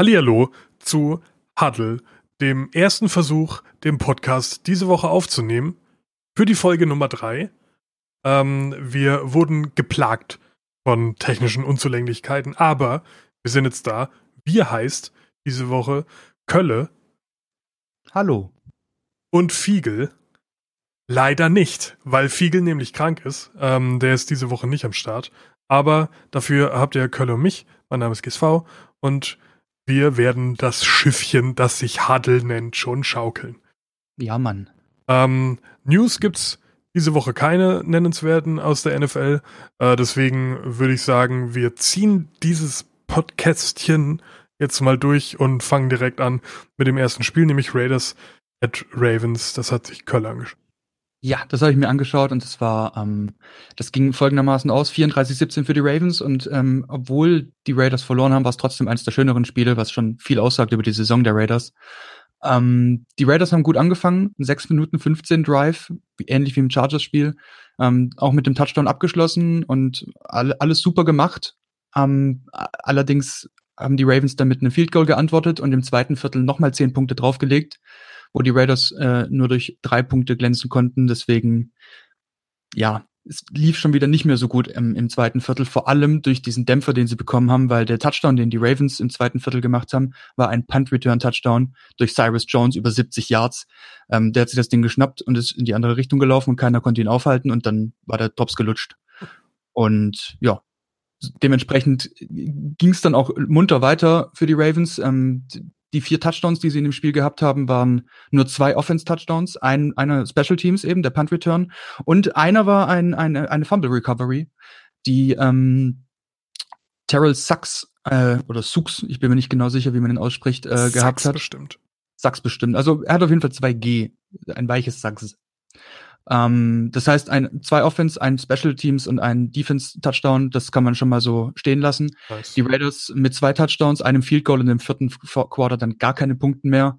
Hallihallo zu Huddle, dem ersten Versuch, den Podcast diese Woche aufzunehmen. Für die Folge Nummer drei. Ähm, wir wurden geplagt von technischen Unzulänglichkeiten, aber wir sind jetzt da. Wir heißt diese Woche Kölle. Hallo. Und Fiegel. Leider nicht, weil Fiegel nämlich krank ist. Ähm, der ist diese Woche nicht am Start. Aber dafür habt ihr Kölle und mich. Mein Name ist GSV und wir werden das Schiffchen, das sich Huddle nennt, schon schaukeln. Ja, Mann. Ähm, News gibt's diese Woche keine nennenswerten aus der NFL. Äh, deswegen würde ich sagen, wir ziehen dieses Podcastchen jetzt mal durch und fangen direkt an mit dem ersten Spiel, nämlich Raiders at Ravens. Das hat sich Köll angeschaut. Ja, das habe ich mir angeschaut und das war, ähm, das ging folgendermaßen aus, 34-17 für die Ravens und ähm, obwohl die Raiders verloren haben, war es trotzdem eines der schöneren Spiele, was schon viel aussagt über die Saison der Raiders. Ähm, die Raiders haben gut angefangen, 6 Minuten 15 Drive, ähnlich wie im Chargers-Spiel, ähm, auch mit dem Touchdown abgeschlossen und all, alles super gemacht. Ähm, allerdings haben die Ravens dann mit einem Field Goal geantwortet und im zweiten Viertel nochmal 10 Punkte draufgelegt wo die Raiders äh, nur durch drei Punkte glänzen konnten. Deswegen, ja, es lief schon wieder nicht mehr so gut im, im zweiten Viertel, vor allem durch diesen Dämpfer, den sie bekommen haben, weil der Touchdown, den die Ravens im zweiten Viertel gemacht haben, war ein Punt-Return-Touchdown durch Cyrus Jones über 70 Yards. Ähm, der hat sich das Ding geschnappt und ist in die andere Richtung gelaufen und keiner konnte ihn aufhalten und dann war der Drops gelutscht. Und ja, dementsprechend ging es dann auch munter weiter für die Ravens. Ähm, die vier Touchdowns, die sie in dem Spiel gehabt haben, waren nur zwei Offense-Touchdowns, ein, einer Special Teams eben, der Punt Return, und einer war ein, eine, eine Fumble Recovery, die ähm, Terrell Sachs äh, oder Sux, ich bin mir nicht genau sicher, wie man den ausspricht, äh, gehabt hat. bestimmt. Sachs bestimmt. Also er hat auf jeden Fall zwei G, ein weiches Sachs. Ähm, das heißt, ein, zwei Offense, ein Special Teams und ein Defense Touchdown, das kann man schon mal so stehen lassen. Nice. Die Raiders mit zwei Touchdowns, einem Field Goal und im vierten Quarter dann gar keine Punkte mehr.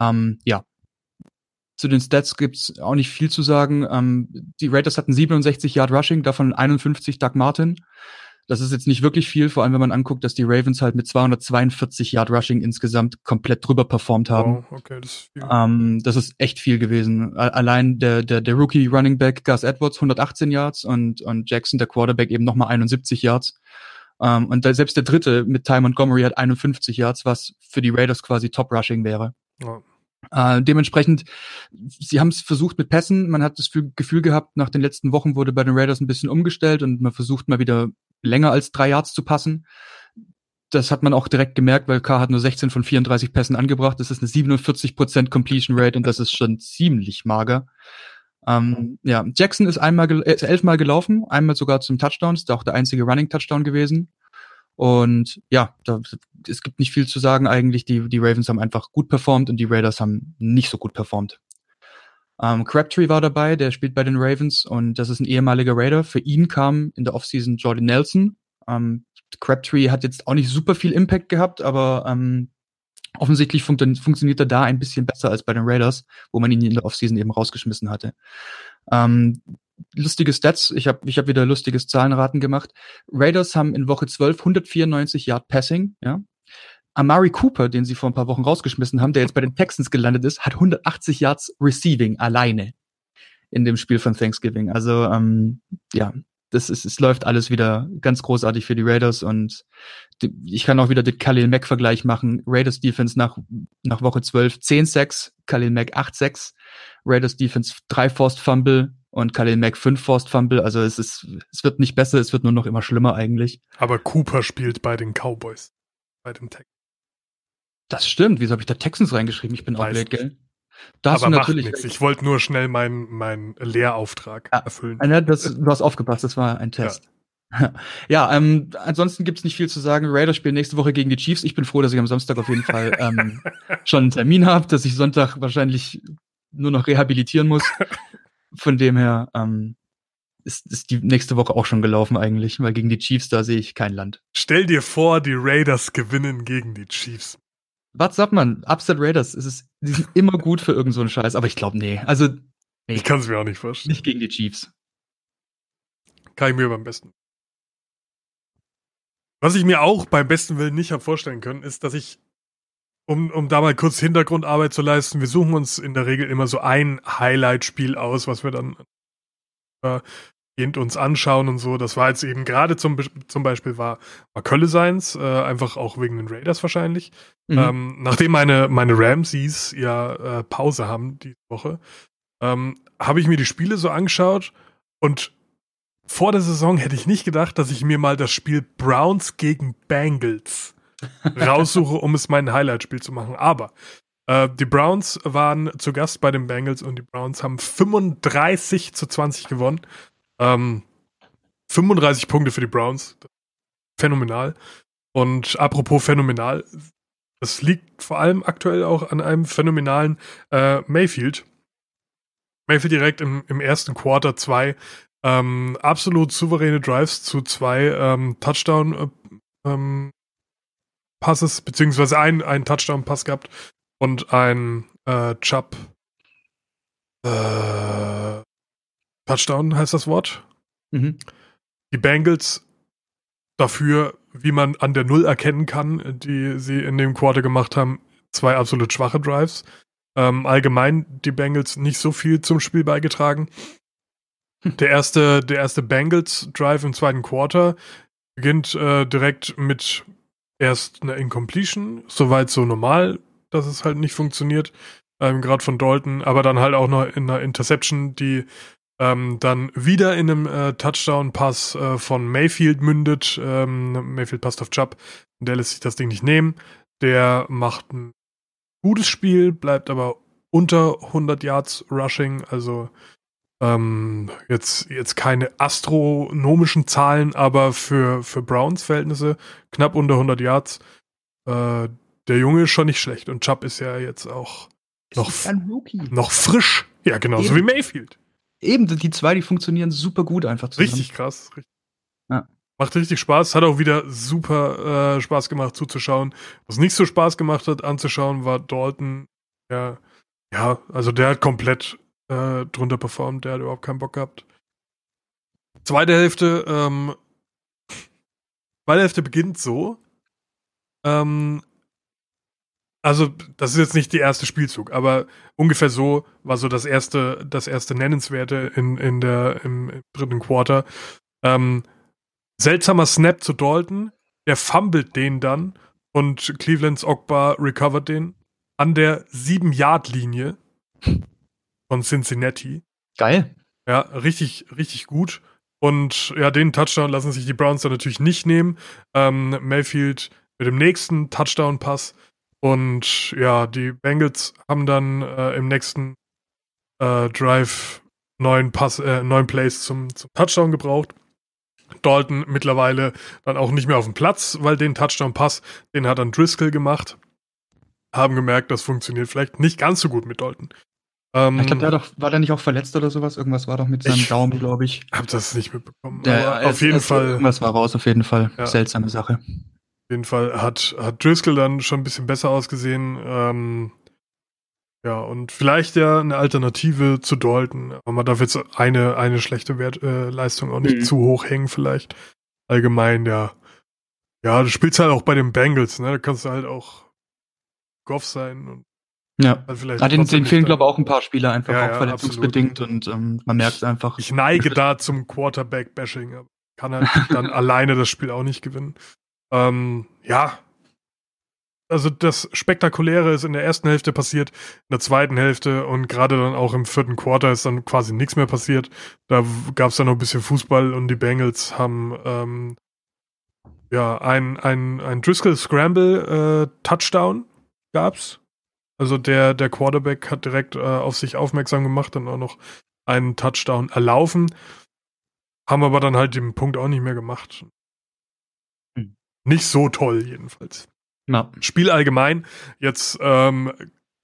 Ähm, ja. Zu den Stats gibt's auch nicht viel zu sagen. Ähm, die Raiders hatten 67 Yard Rushing, davon 51 Doug Martin. Das ist jetzt nicht wirklich viel, vor allem wenn man anguckt, dass die Ravens halt mit 242 Yard Rushing insgesamt komplett drüber performt haben. Oh, okay, das, ist viel. Ähm, das ist echt viel gewesen. Allein der, der, der Rookie Running Back Gus Edwards 118 Yards und, und Jackson, der Quarterback, eben nochmal 71 Yards. Ähm, und da, selbst der dritte mit Ty Montgomery hat 51 Yards, was für die Raiders quasi Top Rushing wäre. Oh. Äh, dementsprechend, sie haben es versucht mit Pässen. Man hat das Gefühl gehabt, nach den letzten Wochen wurde bei den Raiders ein bisschen umgestellt und man versucht mal wieder länger als drei Yards zu passen. Das hat man auch direkt gemerkt, weil K hat nur 16 von 34 Pässen angebracht. Das ist eine 47% Completion Rate und das ist schon ziemlich mager. Ähm, ja, Jackson ist einmal ist elfmal gelaufen, einmal sogar zum Touchdown, ist auch der einzige Running Touchdown gewesen. Und ja, da, es gibt nicht viel zu sagen eigentlich. Die, die Ravens haben einfach gut performt und die Raiders haben nicht so gut performt. Ähm, Crabtree war dabei, der spielt bei den Ravens und das ist ein ehemaliger Raider. Für ihn kam in der Offseason Jordan Nelson. Ähm, Crabtree hat jetzt auch nicht super viel Impact gehabt, aber ähm, offensichtlich fun funktioniert er da ein bisschen besser als bei den Raiders, wo man ihn in der Offseason eben rausgeschmissen hatte. Ähm, lustige Stats, ich habe ich hab wieder lustiges Zahlenraten gemacht. Raiders haben in Woche 12 194 Yard Passing, ja, Amari Cooper, den sie vor ein paar Wochen rausgeschmissen haben, der jetzt bei den Texans gelandet ist, hat 180 Yards Receiving alleine in dem Spiel von Thanksgiving. Also ähm, ja, das ist, es läuft alles wieder ganz großartig für die Raiders und die, ich kann auch wieder den Khalil Mack Vergleich machen. Raiders Defense nach, nach Woche 12 10 Sacks, Khalil Mack 8 Sacks, Raiders Defense 3 Forced Fumble und Khalil Mack 5 Forced Fumble. Also es ist, es wird nicht besser, es wird nur noch immer schlimmer eigentlich. Aber Cooper spielt bei den Cowboys, bei den Texans. Das stimmt. Wieso habe ich da Texans reingeschrieben? Ich bin Weiß gell? Da hast Aber du natürlich nichts. Ich wollte nur schnell meinen mein Lehrauftrag ja, erfüllen. Das, du hast aufgepasst, das war ein Test. Ja, ja ähm, ansonsten gibt's nicht viel zu sagen. Raiders spielen nächste Woche gegen die Chiefs. Ich bin froh, dass ich am Samstag auf jeden Fall ähm, schon einen Termin habe, dass ich Sonntag wahrscheinlich nur noch rehabilitieren muss. Von dem her ähm, ist, ist die nächste Woche auch schon gelaufen eigentlich, weil gegen die Chiefs, da sehe ich kein Land. Stell dir vor, die Raiders gewinnen gegen die Chiefs. Was sagt man? Upset Raiders, es ist, die sind immer gut für irgend so einen Scheiß, aber ich glaube, nee. Also, nee. Ich kann es mir auch nicht vorstellen. Nicht gegen die Chiefs. Kann ich mir beim besten. Was ich mir auch beim besten Willen nicht habe vorstellen können, ist, dass ich um, um da mal kurz Hintergrundarbeit zu leisten, wir suchen uns in der Regel immer so ein Highlight-Spiel aus, was wir dann äh, uns anschauen und so. Das war jetzt eben gerade zum, zum Beispiel war, war Kölle Seins, äh, einfach auch wegen den Raiders wahrscheinlich. Mhm. Ähm, nachdem meine, meine Ramses ja äh, Pause haben diese Woche, ähm, habe ich mir die Spiele so angeschaut und vor der Saison hätte ich nicht gedacht, dass ich mir mal das Spiel Browns gegen Bengals raussuche, um es mein Highlight-Spiel zu machen. Aber äh, die Browns waren zu Gast bei den Bengals und die Browns haben 35 zu 20 gewonnen. Ähm, 35 Punkte für die Browns. Phänomenal. Und apropos phänomenal, das liegt vor allem aktuell auch an einem phänomenalen äh, Mayfield. Mayfield direkt im, im ersten Quarter zwei ähm, absolut souveräne Drives zu zwei ähm, Touchdown äh, ähm, Passes, beziehungsweise ein, ein Touchdown-Pass gehabt und ein äh, Chubb äh, Touchdown heißt das Wort. Mhm. Die Bengals dafür, wie man an der Null erkennen kann, die sie in dem Quarter gemacht haben, zwei absolut schwache Drives. Ähm, allgemein die Bengals nicht so viel zum Spiel beigetragen. Hm. Der erste, der erste Bengals Drive im zweiten Quarter beginnt äh, direkt mit erst einer Incompletion, soweit so normal, dass es halt nicht funktioniert, ähm, gerade von Dalton, aber dann halt auch noch in einer Interception, die ähm, dann wieder in einem äh, Touchdown-Pass äh, von Mayfield mündet. Ähm, Mayfield passt auf Chubb. Der lässt sich das Ding nicht nehmen. Der macht ein gutes Spiel, bleibt aber unter 100 Yards Rushing. Also ähm, jetzt, jetzt keine astronomischen Zahlen, aber für, für Browns Verhältnisse knapp unter 100 Yards. Äh, der Junge ist schon nicht schlecht und Chubb ist ja jetzt auch noch, noch frisch. Ja, genauso Eben. wie Mayfield eben, die zwei, die funktionieren super gut einfach zusammen. Richtig krass. Richtig. Ja. Macht richtig Spaß. Hat auch wieder super äh, Spaß gemacht zuzuschauen. Was nicht so Spaß gemacht hat anzuschauen, war Dalton. Ja, ja also der hat komplett äh, drunter performt. Der hat überhaupt keinen Bock gehabt. Zweite Hälfte, ähm, zweite Hälfte beginnt so. Ähm, also das ist jetzt nicht der erste Spielzug, aber ungefähr so war so das erste, das erste Nennenswerte in, in der, im, im dritten Quarter. Ähm, seltsamer Snap zu Dalton, der fummelt den dann und Clevelands Ogbar recovert den an der 7-Yard-Linie von Cincinnati. Geil. Ja, richtig, richtig gut. Und ja, den Touchdown lassen sich die Browns dann natürlich nicht nehmen. Ähm, Mayfield mit dem nächsten Touchdown-Pass und ja, die Bengals haben dann äh, im nächsten äh, Drive neun, Pass, äh, neun Plays zum, zum Touchdown gebraucht. Dalton mittlerweile dann auch nicht mehr auf dem Platz, weil den Touchdown-Pass, den hat dann Driscoll gemacht. Haben gemerkt, das funktioniert vielleicht nicht ganz so gut mit Dalton. Ähm, ich glaube, der doch, war der nicht auch verletzt oder sowas? Irgendwas war doch mit seinem Daumen, glaube ich. Hab das nicht mitbekommen. Der, auf jeden Fall. Irgendwas war raus, auf jeden Fall. Ja. Seltsame Sache jeden Fall hat, hat Driscoll dann schon ein bisschen besser ausgesehen. Ähm, ja, und vielleicht ja eine Alternative zu Dalton. Aber man darf jetzt eine, eine schlechte Wert, äh, Leistung auch nicht mhm. zu hoch hängen, vielleicht. Allgemein, ja. Ja, du spielst halt auch bei den Bengals, ne? Da kannst du halt auch Goff sein und ja, halt vielleicht ah, den, den fehlen, glaube ich, auch ein paar Spieler einfach ja, auch ja, verletzungsbedingt und ähm, man merkt es einfach. Ich neige da zum Quarterback-Bashing, aber kann halt dann alleine das Spiel auch nicht gewinnen. Ähm, ja. Also das Spektakuläre ist in der ersten Hälfte passiert, in der zweiten Hälfte und gerade dann auch im vierten Quarter ist dann quasi nichts mehr passiert. Da gab es dann noch ein bisschen Fußball und die Bengals haben ähm, ja ein, ein, ein Driscoll Scramble äh, Touchdown gab's. Also der, der Quarterback hat direkt äh, auf sich aufmerksam gemacht und auch noch einen Touchdown erlaufen. Haben aber dann halt den Punkt auch nicht mehr gemacht. Nicht so toll, jedenfalls. Ja. Spiel allgemein. Jetzt, ähm,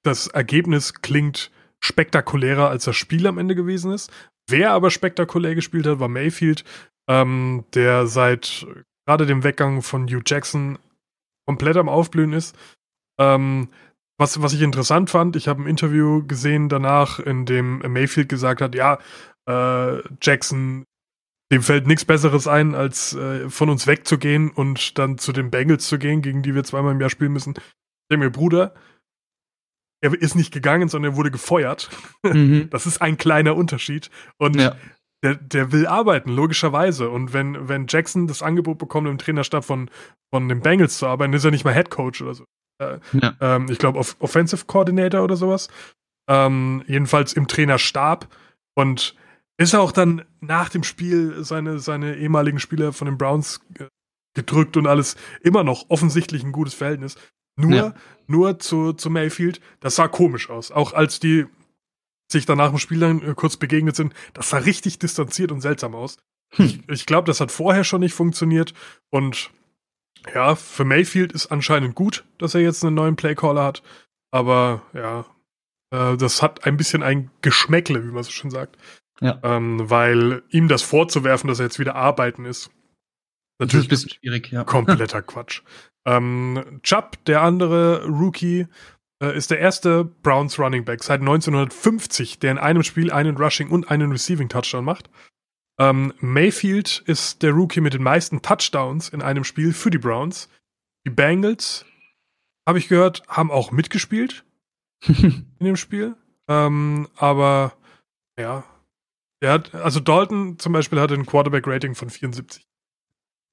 das Ergebnis klingt spektakulärer, als das Spiel am Ende gewesen ist. Wer aber spektakulär gespielt hat, war Mayfield, ähm, der seit gerade dem Weggang von Hugh Jackson komplett am Aufblühen ist. Ähm, was, was ich interessant fand, ich habe ein Interview gesehen danach, in dem Mayfield gesagt hat, ja, äh, Jackson dem fällt nichts Besseres ein, als äh, von uns wegzugehen und dann zu den Bengals zu gehen, gegen die wir zweimal im Jahr spielen müssen. Der mir Bruder, er ist nicht gegangen, sondern er wurde gefeuert. Mhm. Das ist ein kleiner Unterschied. Und ja. der, der will arbeiten, logischerweise. Und wenn, wenn Jackson das Angebot bekommt, im Trainerstab von, von den Bengals zu arbeiten, ist er nicht mal Head Coach oder so. Äh, ja. ähm, ich glaube, Off Offensive Coordinator oder sowas. Ähm, jedenfalls im Trainerstab. Und ist er auch dann nach dem Spiel seine, seine ehemaligen Spieler von den Browns gedrückt und alles immer noch offensichtlich ein gutes Verhältnis. Nur, ja. nur zu, zu Mayfield, das sah komisch aus. Auch als die sich danach im Spiel dann äh, kurz begegnet sind, das sah richtig distanziert und seltsam aus. Hm. Ich, ich glaube, das hat vorher schon nicht funktioniert und ja, für Mayfield ist anscheinend gut, dass er jetzt einen neuen Playcaller hat, aber ja, äh, das hat ein bisschen ein Geschmäckle, wie man so schön sagt. Ja. Ähm, weil ihm das vorzuwerfen, dass er jetzt wieder arbeiten ist, natürlich das ist ein bisschen schwierig, ja. Kompletter Quatsch. Ähm, Chubb, der andere Rookie, äh, ist der erste Browns Running Back seit 1950, der in einem Spiel einen Rushing und einen Receiving Touchdown macht. Ähm, Mayfield ist der Rookie mit den meisten Touchdowns in einem Spiel für die Browns. Die Bengals, habe ich gehört, haben auch mitgespielt in dem Spiel. Ähm, aber ja, der hat, also Dalton zum Beispiel hatte ein Quarterback-Rating von 74.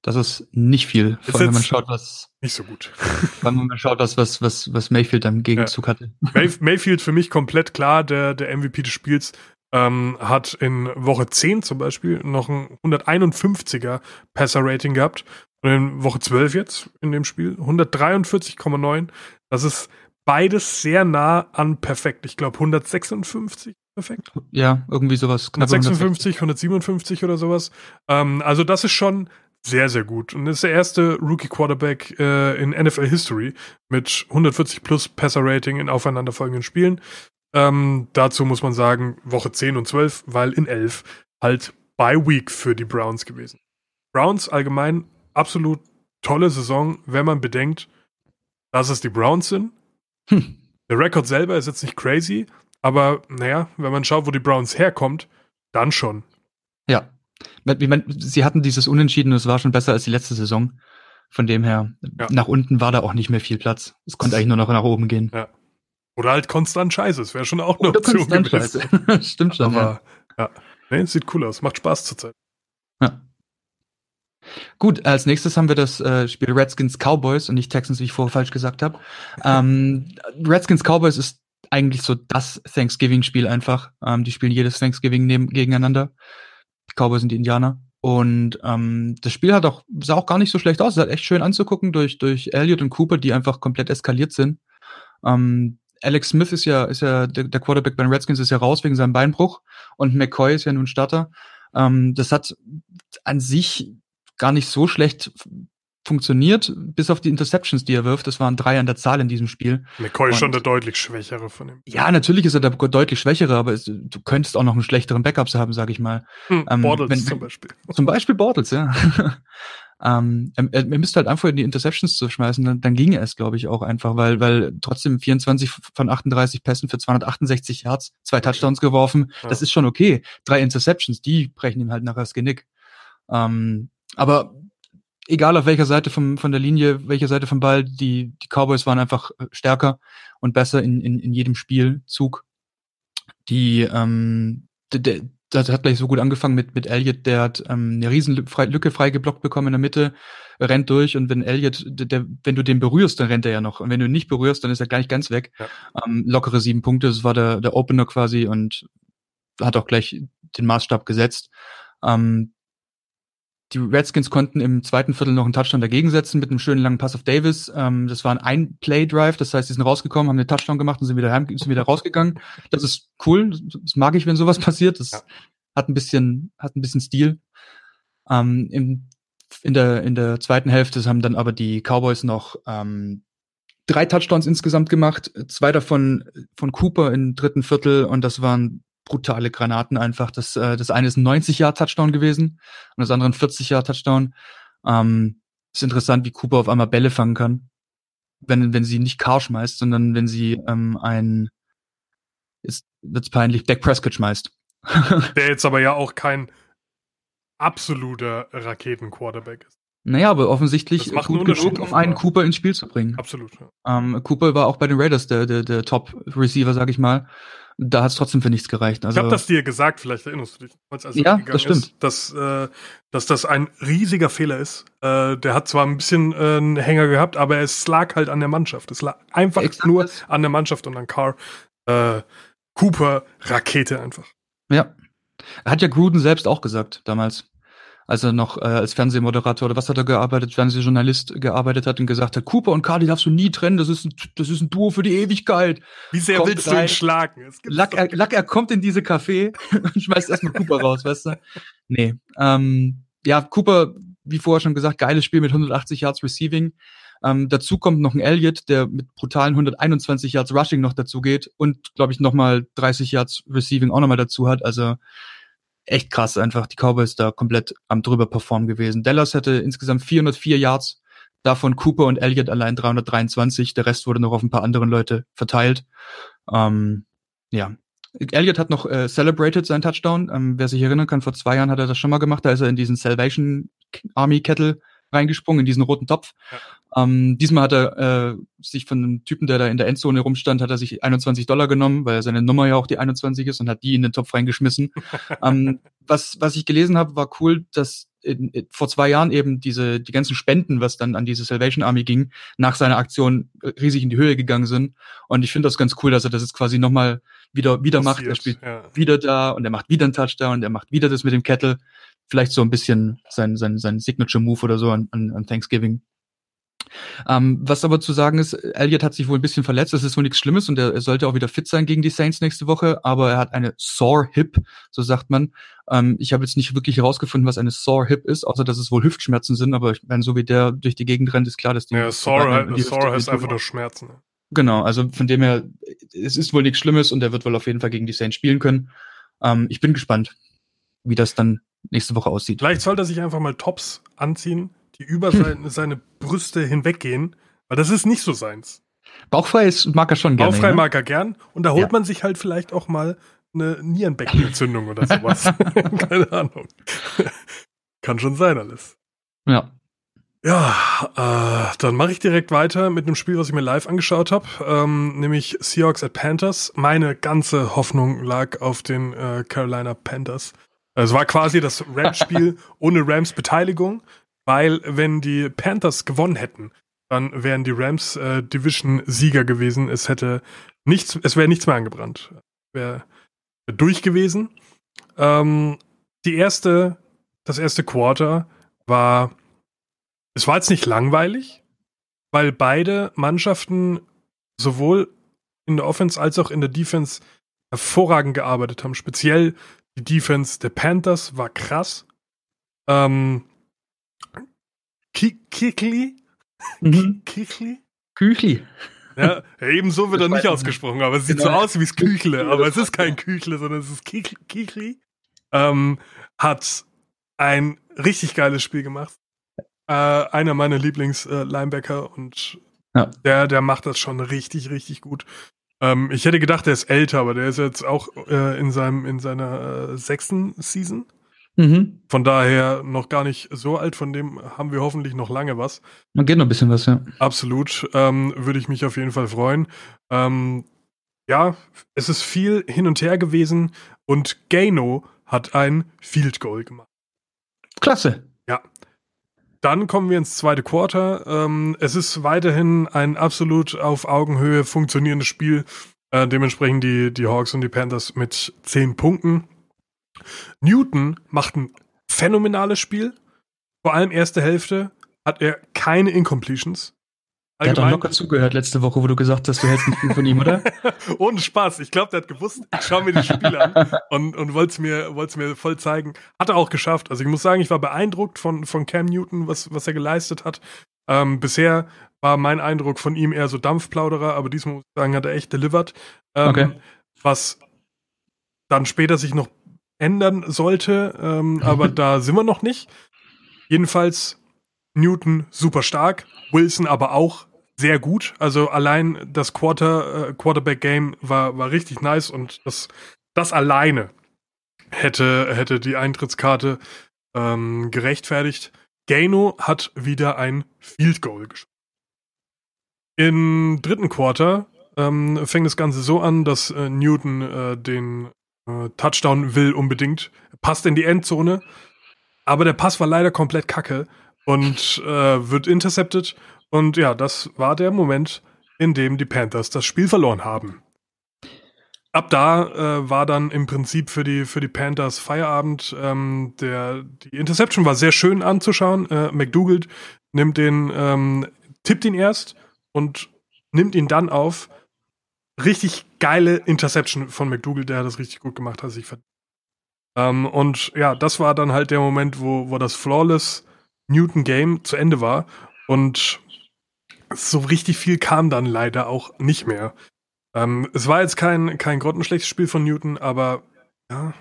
Das ist nicht viel, vor allem wenn man schaut, was. Nicht so gut. Wenn man schaut, was, was, was, was Mayfield am Gegenzug ja. hatte. Mayfield für mich komplett klar, der, der MVP des Spiels, ähm, hat in Woche 10 zum Beispiel noch ein 151er Passer-Rating gehabt. Und in Woche 12 jetzt in dem Spiel 143,9. Das ist beides sehr nah an perfekt. Ich glaube 156 perfekt. Ja, irgendwie sowas. 156, 157 oder sowas. Ähm, also das ist schon sehr, sehr gut. Und ist der erste Rookie-Quarterback äh, in NFL History mit 140 plus Passer-Rating in aufeinanderfolgenden Spielen. Ähm, dazu muss man sagen, Woche 10 und 12, weil in 11 halt Bye Week für die Browns gewesen. Browns allgemein absolut tolle Saison, wenn man bedenkt, dass es die Browns sind. Hm. Der Rekord selber ist jetzt nicht crazy, aber naja, wenn man schaut, wo die Browns herkommt, dann schon. Ja, sie hatten dieses Unentschieden, das war schon besser als die letzte Saison. Von dem her, ja. nach unten war da auch nicht mehr viel Platz. Es konnte eigentlich nur noch nach oben gehen. Ja. Oder halt konstant scheiße, das wäre schon auch Oder Option gewesen. Stimmt schon. Aber ja. ja. Nee, sieht cool aus, macht Spaß zurzeit. Ja. Gut, als nächstes haben wir das äh, Spiel Redskins Cowboys und nicht Texans, wie ich vorher falsch gesagt habe. ähm, Redskins Cowboys ist eigentlich so das Thanksgiving-Spiel einfach. Ähm, die spielen jedes Thanksgiving neben, gegeneinander. Die Cowboys sind die Indianer. Und ähm, das Spiel hat auch, sah auch gar nicht so schlecht aus. Es hat echt schön anzugucken durch, durch Elliott und Cooper, die einfach komplett eskaliert sind. Ähm, Alex Smith ist ja, ist ja, der, der Quarterback bei den Redskins ist ja raus wegen seinem Beinbruch und McCoy ist ja nun Starter. Ähm, das hat an sich gar nicht so schlecht funktioniert, bis auf die Interceptions, die er wirft. Das waren drei an der Zahl in diesem Spiel. McCoy ist schon der deutlich schwächere von ihm. Ja, natürlich ist er der deutlich schwächere, aber es, du könntest auch noch einen schlechteren Backups haben, sage ich mal. Hm, ähm, Bortles wenn, zum Beispiel. Zum Beispiel Bortles, ja. ähm, er, er müsste halt einfach in die Interceptions zu schmeißen, dann, dann ginge es, glaube ich, auch einfach, weil, weil trotzdem 24 von 38 Pässen für 268 Yards, zwei Touchdowns geworfen, ja. das ist schon okay. Drei Interceptions, die brechen ihm halt nachher das Genick. Ähm, aber egal auf welcher Seite vom, von der Linie, welcher Seite vom Ball, die, die Cowboys waren einfach äh, stärker und besser in, in, in jedem Spielzug. Die, ähm, der, der, das hat gleich so gut angefangen mit, mit Elliott, der hat ähm, eine riesen Lücke frei geblockt bekommen in der Mitte, rennt durch und wenn Elliott, der, wenn du den berührst, dann rennt er ja noch. Und wenn du ihn nicht berührst, dann ist er gleich ganz weg. Ja. Ähm, lockere sieben Punkte, das war der, der Opener quasi und hat auch gleich den Maßstab gesetzt. Ähm, die Redskins konnten im zweiten Viertel noch einen Touchdown dagegen setzen mit einem schönen langen Pass auf Davis. Ähm, das war ein Ein-Play-Drive, das heißt, sie sind rausgekommen, haben den Touchdown gemacht und sind wieder heim, sind wieder rausgegangen. Das ist cool, das mag ich, wenn sowas passiert. Das ja. hat ein bisschen, hat ein bisschen Stil. Ähm, im, in der in der zweiten Hälfte haben dann aber die Cowboys noch ähm, drei Touchdowns insgesamt gemacht, zwei davon von Cooper im dritten Viertel und das waren brutale Granaten einfach. Das, äh, das eine ist ein 90-Jahr-Touchdown gewesen und das andere ein 40-Jahr-Touchdown. Ähm, ist interessant, wie Cooper auf einmal Bälle fangen kann. Wenn, wenn sie nicht Car schmeißt, sondern wenn sie ähm, ein, ist, wird's peinlich, Dak Prescott schmeißt. Der jetzt aber ja auch kein absoluter Raketen-Quarterback ist. Naja, aber offensichtlich gut genug, um einen Cooper ins Spiel zu bringen. Absolut. Ja. Ähm, Cooper war auch bei den Raiders der, der, der Top-Receiver, sag ich mal. Da hat es trotzdem für nichts gereicht. Also, ich habe das dir gesagt, vielleicht erinnerst du dich. Als ja, das stimmt. Ist, dass, äh, dass das ein riesiger Fehler ist. Äh, der hat zwar ein bisschen äh, einen Hänger gehabt, aber es lag halt an der Mannschaft. Es lag einfach Exakt nur das. an der Mannschaft und an Carr. Äh, Cooper, Rakete einfach. Ja. Hat ja Gruden selbst auch gesagt damals als er noch äh, als Fernsehmoderator oder was hat er gearbeitet, Fernsehjournalist gearbeitet hat und gesagt hat, Cooper und Cardi darfst du nie trennen, das ist ein, das ist ein Duo für die Ewigkeit. Wie sehr kommt willst rein, du ihn schlagen? Lack er, Lack, er kommt in diese Café und schmeißt erstmal Cooper raus, weißt du? Nee. Ähm, ja, Cooper, wie vorher schon gesagt, geiles Spiel mit 180 Yards Receiving. Ähm, dazu kommt noch ein Elliott, der mit brutalen 121 Yards Rushing noch dazu geht und, glaube ich, nochmal 30 Yards Receiving auch nochmal dazu hat. Also echt krass einfach. Die Cowboys da komplett am drüber performen gewesen. Dallas hatte insgesamt 404 Yards, davon Cooper und Elliott allein 323. Der Rest wurde noch auf ein paar andere Leute verteilt. Ähm, ja. Elliott hat noch äh, celebrated seinen Touchdown. Ähm, wer sich erinnern kann, vor zwei Jahren hat er das schon mal gemacht. Da ist er in diesen Salvation Army Kettle reingesprungen, in diesen roten Topf. Ähm, diesmal hat er äh, sich von einem Typen, der da in der Endzone rumstand, hat er sich 21 Dollar genommen, weil seine Nummer ja auch die 21 ist und hat die in den Topf reingeschmissen. ähm, was, was ich gelesen habe, war cool, dass in, in, vor zwei Jahren eben diese die ganzen Spenden, was dann an diese Salvation Army ging, nach seiner Aktion riesig in die Höhe gegangen sind. Und ich finde das ganz cool, dass er das jetzt quasi nochmal wieder wieder Passiert, macht. Er spielt ja. wieder da und er macht wieder einen Touchdown, er macht wieder das mit dem Kettle. Vielleicht so ein bisschen sein sein sein Signature Move oder so an, an, an Thanksgiving. Ähm, was aber zu sagen ist, Elliot hat sich wohl ein bisschen verletzt. Das ist wohl nichts Schlimmes und er, er sollte auch wieder fit sein gegen die Saints nächste Woche. Aber er hat eine Sore Hip, so sagt man. Ähm, ich habe jetzt nicht wirklich herausgefunden, was eine Sore Hip ist, außer dass es wohl Hüftschmerzen sind. Aber ich meine, so wie der durch die Gegend rennt, ist klar, dass die. Ja, Sore, halt, die Sore heißt einfach nur Schmerzen. Genau, also von dem her, es ist wohl nichts Schlimmes und er wird wohl auf jeden Fall gegen die Saints spielen können. Ähm, ich bin gespannt, wie das dann nächste Woche aussieht. Vielleicht sollte er sich einfach mal Tops anziehen die über seine, seine Brüste hinweggehen, weil das ist nicht so seins. Bauchfrei ist, mag er schon gerne. Bauchfrei ne? mag er gern und da holt ja. man sich halt vielleicht auch mal eine Nierenbeckenentzündung oder sowas. Keine Ahnung. Kann schon sein alles. Ja. Ja, äh, dann mache ich direkt weiter mit einem Spiel, was ich mir live angeschaut habe, ähm, nämlich Seahawks at Panthers. Meine ganze Hoffnung lag auf den äh, Carolina Panthers. Es war quasi das Rams-Spiel ohne Rams Beteiligung. Weil, wenn die Panthers gewonnen hätten, dann wären die Rams äh, Division-Sieger gewesen. Es hätte nichts, es wäre nichts mehr angebrannt. Wäre durch gewesen. Ähm, die erste, das erste Quarter war, es war jetzt nicht langweilig, weil beide Mannschaften sowohl in der Offense als auch in der Defense hervorragend gearbeitet haben. Speziell die Defense der Panthers war krass. Ähm, Kikli? Mhm. Kikli? Küchli. Ja, ebenso wird er nicht ausgesprochen, aber es sieht genau. so aus wie es Küchle, aber es ist kein Küchle, sondern es ist Kikli. Ähm, hat ein richtig geiles Spiel gemacht. Äh, einer meiner Lieblings-Linebacker äh, und ja. der, der macht das schon richtig, richtig gut. Ähm, ich hätte gedacht, er ist älter, aber der ist jetzt auch äh, in seinem, in seiner äh, sechsten Season. Mhm. Von daher noch gar nicht so alt, von dem haben wir hoffentlich noch lange was. Man geht noch ein bisschen was, ja. Absolut. Ähm, würde ich mich auf jeden Fall freuen. Ähm, ja, es ist viel hin und her gewesen und Gano hat ein Field Goal gemacht. Klasse. Ja. Dann kommen wir ins zweite Quarter. Ähm, es ist weiterhin ein absolut auf Augenhöhe funktionierendes Spiel. Äh, dementsprechend die, die Hawks und die Panthers mit zehn Punkten. Newton macht ein phänomenales Spiel. Vor allem erste Hälfte hat er keine Incompletions. Der hat doch locker zugehört letzte Woche, wo du gesagt hast, du hältst ein Spiel von ihm, oder? Ohne Spaß. Ich glaube, der hat gewusst, ich schaue mir die Spiele an und, und wollte es mir, mir voll zeigen. Hat er auch geschafft. Also ich muss sagen, ich war beeindruckt von, von Cam Newton, was, was er geleistet hat. Ähm, bisher war mein Eindruck von ihm eher so Dampfplauderer, aber diesmal muss ich sagen, hat er echt delivered. Ähm, okay. Was dann später sich noch ändern sollte, ähm, aber da sind wir noch nicht. Jedenfalls Newton super stark, Wilson aber auch sehr gut. Also allein das Quarter, äh, Quarterback-Game war, war richtig nice und das, das alleine hätte, hätte die Eintrittskarte ähm, gerechtfertigt. Gano hat wieder ein Field Goal geschossen. Im dritten Quarter ähm, fängt das Ganze so an, dass äh, Newton äh, den Touchdown will unbedingt, passt in die Endzone, aber der Pass war leider komplett kacke und äh, wird intercepted. Und ja, das war der Moment, in dem die Panthers das Spiel verloren haben. Ab da äh, war dann im Prinzip für die, für die Panthers Feierabend. Ähm, der, die Interception war sehr schön anzuschauen. Äh, McDougald nimmt den, ähm, tippt ihn erst und nimmt ihn dann auf. Richtig geile Interception von McDougald, der hat das richtig gut gemacht, hat sich verdient. Ähm, und ja, das war dann halt der Moment, wo, wo das Flawless Newton Game zu Ende war. Und so richtig viel kam dann leider auch nicht mehr. Ähm, es war jetzt kein, kein grottenschlechtes Spiel von Newton, aber ja.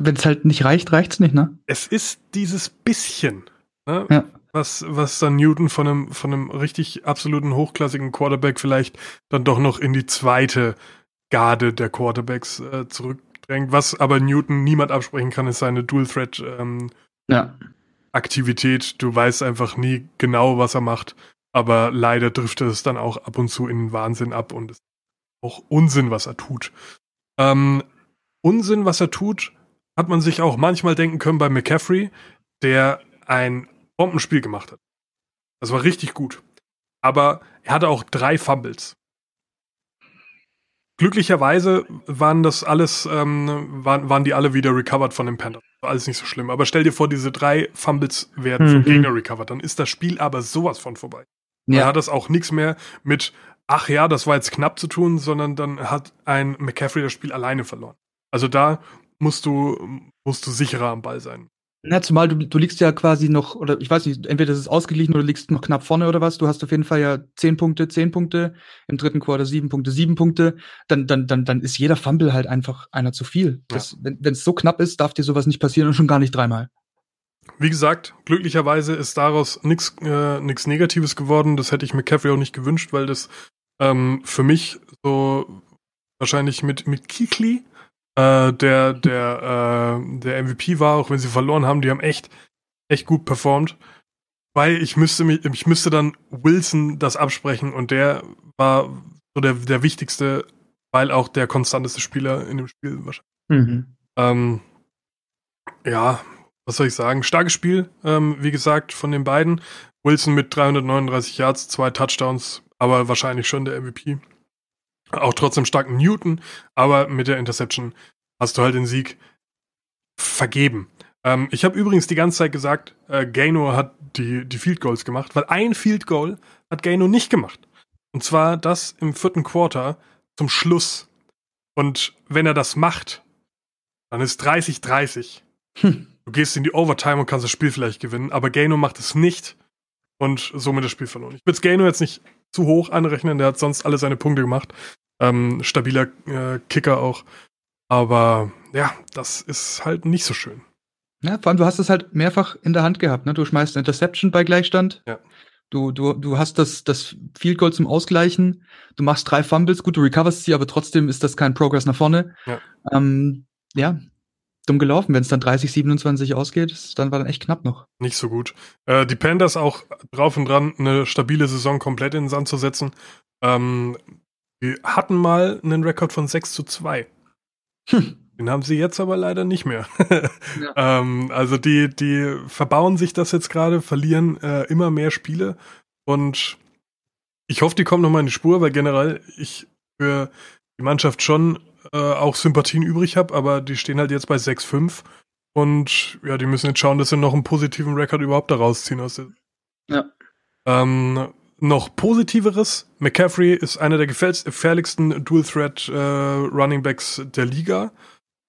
Wenn es halt nicht reicht, reicht's nicht, ne? Es ist dieses bisschen, ne? ja. Was, was dann Newton von einem, von einem richtig absoluten hochklassigen Quarterback vielleicht dann doch noch in die zweite Garde der Quarterbacks äh, zurückdrängt. Was aber Newton niemand absprechen kann, ist seine Dual-Threat ähm, ja. Du weißt einfach nie genau, was er macht. Aber leider driftet es dann auch ab und zu in den Wahnsinn ab und es ist auch Unsinn, was er tut. Ähm, Unsinn, was er tut, hat man sich auch manchmal denken können bei McCaffrey, der ein Bombenspiel gemacht hat. Das war richtig gut. Aber er hatte auch drei Fumbles. Glücklicherweise waren das alles, ähm, waren, waren die alle wieder recovered von dem Panther. War alles nicht so schlimm. Aber stell dir vor, diese drei Fumbles werden mhm. vom Gegner recovered. Dann ist das Spiel aber sowas von vorbei. Ja. Dann hat das auch nichts mehr mit, ach ja, das war jetzt knapp zu tun, sondern dann hat ein McCaffrey das Spiel alleine verloren. Also da musst du, musst du sicherer am Ball sein. Na, zumal du, du liegst ja quasi noch, oder ich weiß nicht, entweder ist es ausgeglichen oder liegst noch knapp vorne oder was. Du hast auf jeden Fall ja zehn Punkte, zehn Punkte, im dritten Quarter sieben Punkte, sieben Punkte. Dann, dann, dann, dann ist jeder Fumble halt einfach einer zu viel. Das, ja. Wenn es so knapp ist, darf dir sowas nicht passieren und schon gar nicht dreimal. Wie gesagt, glücklicherweise ist daraus nichts äh, nix Negatives geworden. Das hätte ich McCaffrey auch nicht gewünscht, weil das ähm, für mich so wahrscheinlich mit, mit Kikli, äh, der, der, äh, der MVP war, auch wenn sie verloren haben, die haben echt, echt gut performt. Weil ich müsste mich, ich müsste dann Wilson das absprechen und der war so der, der wichtigste, weil auch der konstanteste Spieler in dem Spiel wahrscheinlich. Mhm. Ähm, ja, was soll ich sagen? Starkes Spiel, ähm, wie gesagt, von den beiden. Wilson mit 339 Yards, zwei Touchdowns, aber wahrscheinlich schon der MVP. Auch trotzdem starken Newton, aber mit der Interception hast du halt den Sieg vergeben. Ähm, ich habe übrigens die ganze Zeit gesagt, äh, Gano hat die, die Field Goals gemacht, weil ein Field Goal hat Gano nicht gemacht. Und zwar das im vierten Quarter zum Schluss. Und wenn er das macht, dann ist 30-30. Hm. Du gehst in die Overtime und kannst das Spiel vielleicht gewinnen, aber Gano macht es nicht und somit das Spiel verloren. Ich würde Gano jetzt nicht zu hoch anrechnen, der hat sonst alle seine Punkte gemacht. Ähm, stabiler äh, Kicker auch. Aber ja, das ist halt nicht so schön. Ja, vor allem, du hast es halt mehrfach in der Hand gehabt. Ne? Du schmeißt eine Interception bei Gleichstand. Ja. Du, du, du hast das, das Field Goal zum Ausgleichen. Du machst drei Fumbles. Gut, du recoverst sie, aber trotzdem ist das kein Progress nach vorne. Ja, ähm, ja dumm gelaufen. Wenn es dann 30, 27 ausgeht, dann war dann echt knapp noch. Nicht so gut. Äh, die Panthers auch drauf und dran, eine stabile Saison komplett in den Sand zu setzen. Ähm, die hatten mal einen Rekord von 6 zu 2. Hm. Den haben sie jetzt aber leider nicht mehr. ja. ähm, also die, die verbauen sich das jetzt gerade, verlieren äh, immer mehr Spiele und ich hoffe, die kommen nochmal in die Spur, weil generell ich für die Mannschaft schon äh, auch Sympathien übrig habe, aber die stehen halt jetzt bei 6-5 und ja, die müssen jetzt schauen, dass sie noch einen positiven Rekord überhaupt daraus ziehen aus der Ja. Ähm, noch positiveres, McCaffrey ist einer der gefährlichsten Dual-Threat äh, der Liga.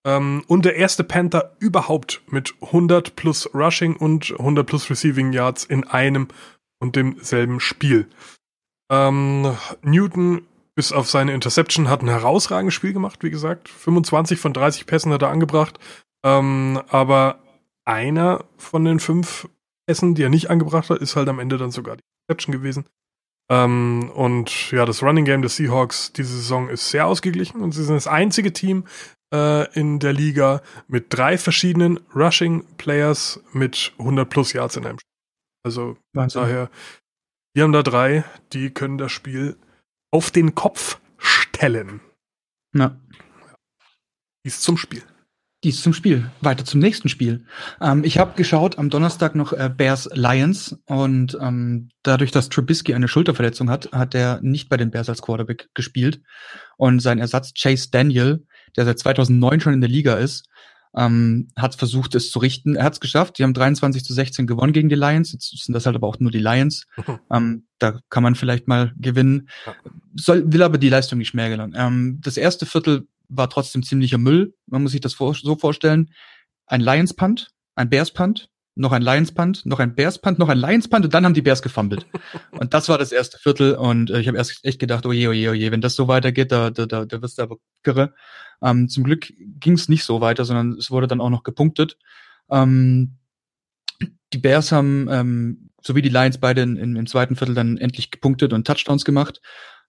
Ähm, und der erste Panther überhaupt mit 100 plus Rushing und 100 plus Receiving Yards in einem und demselben Spiel. Ähm, Newton bis auf seine Interception hat ein herausragendes Spiel gemacht, wie gesagt. 25 von 30 Pässen hat er angebracht. Ähm, aber einer von den fünf Pässen, die er nicht angebracht hat, ist halt am Ende dann sogar die gewesen. Ähm, und ja, das Running Game des Seahawks diese Saison ist sehr ausgeglichen und sie sind das einzige Team äh, in der Liga mit drei verschiedenen Rushing Players mit 100 plus Yards in einem Spiel. Also Wahnsinn. daher, die haben da drei, die können das Spiel auf den Kopf stellen. Ja. Dies zum Spiel. Dies zum Spiel. Weiter zum nächsten Spiel. Ähm, ich habe geschaut am Donnerstag noch äh, Bears Lions und ähm, dadurch, dass Trubisky eine Schulterverletzung hat, hat er nicht bei den Bears als Quarterback gespielt und sein Ersatz Chase Daniel, der seit 2009 schon in der Liga ist, ähm, hat versucht, es zu richten. Er hat es geschafft. Die haben 23 zu 16 gewonnen gegen die Lions. Jetzt sind das halt aber auch nur die Lions. Mhm. Ähm, da kann man vielleicht mal gewinnen. Soll, will aber die Leistung nicht mehr gelangen. Ähm, das erste Viertel war trotzdem ziemlicher Müll. Man muss sich das vor, so vorstellen. Ein Lions Punt, ein Bears Punt, noch ein Lions Punt, noch ein Bears Punt, noch ein Lions Punt und dann haben die Bears gefummelt. und das war das erste Viertel und äh, ich habe erst echt gedacht, oh je, oh je, oh je, wenn das so weitergeht, da, da, da, da wirst du aber kirre. Ähm, zum Glück ging es nicht so weiter, sondern es wurde dann auch noch gepunktet. Ähm, die Bears haben, ähm, so wie die Lions beide in, in, im zweiten Viertel dann endlich gepunktet und Touchdowns gemacht.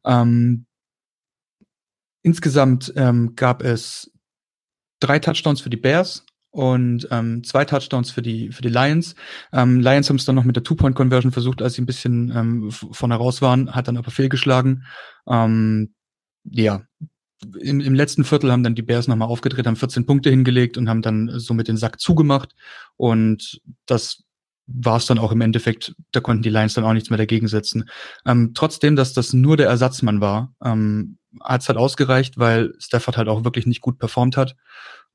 Ähm, insgesamt ähm, gab es drei Touchdowns für die Bears und ähm, zwei Touchdowns für die für die Lions. Ähm, Lions haben es dann noch mit der Two-Point-Conversion versucht, als sie ein bisschen ähm, von heraus waren, hat dann aber fehlgeschlagen. Ähm, ja, im, im letzten Viertel haben dann die Bears nochmal aufgedreht, haben 14 Punkte hingelegt und haben dann somit den Sack zugemacht. Und das war es dann auch im Endeffekt, da konnten die Lions dann auch nichts mehr dagegen setzen. Ähm, trotzdem, dass das nur der Ersatzmann war, ähm, hat es halt ausgereicht, weil Stafford halt auch wirklich nicht gut performt hat.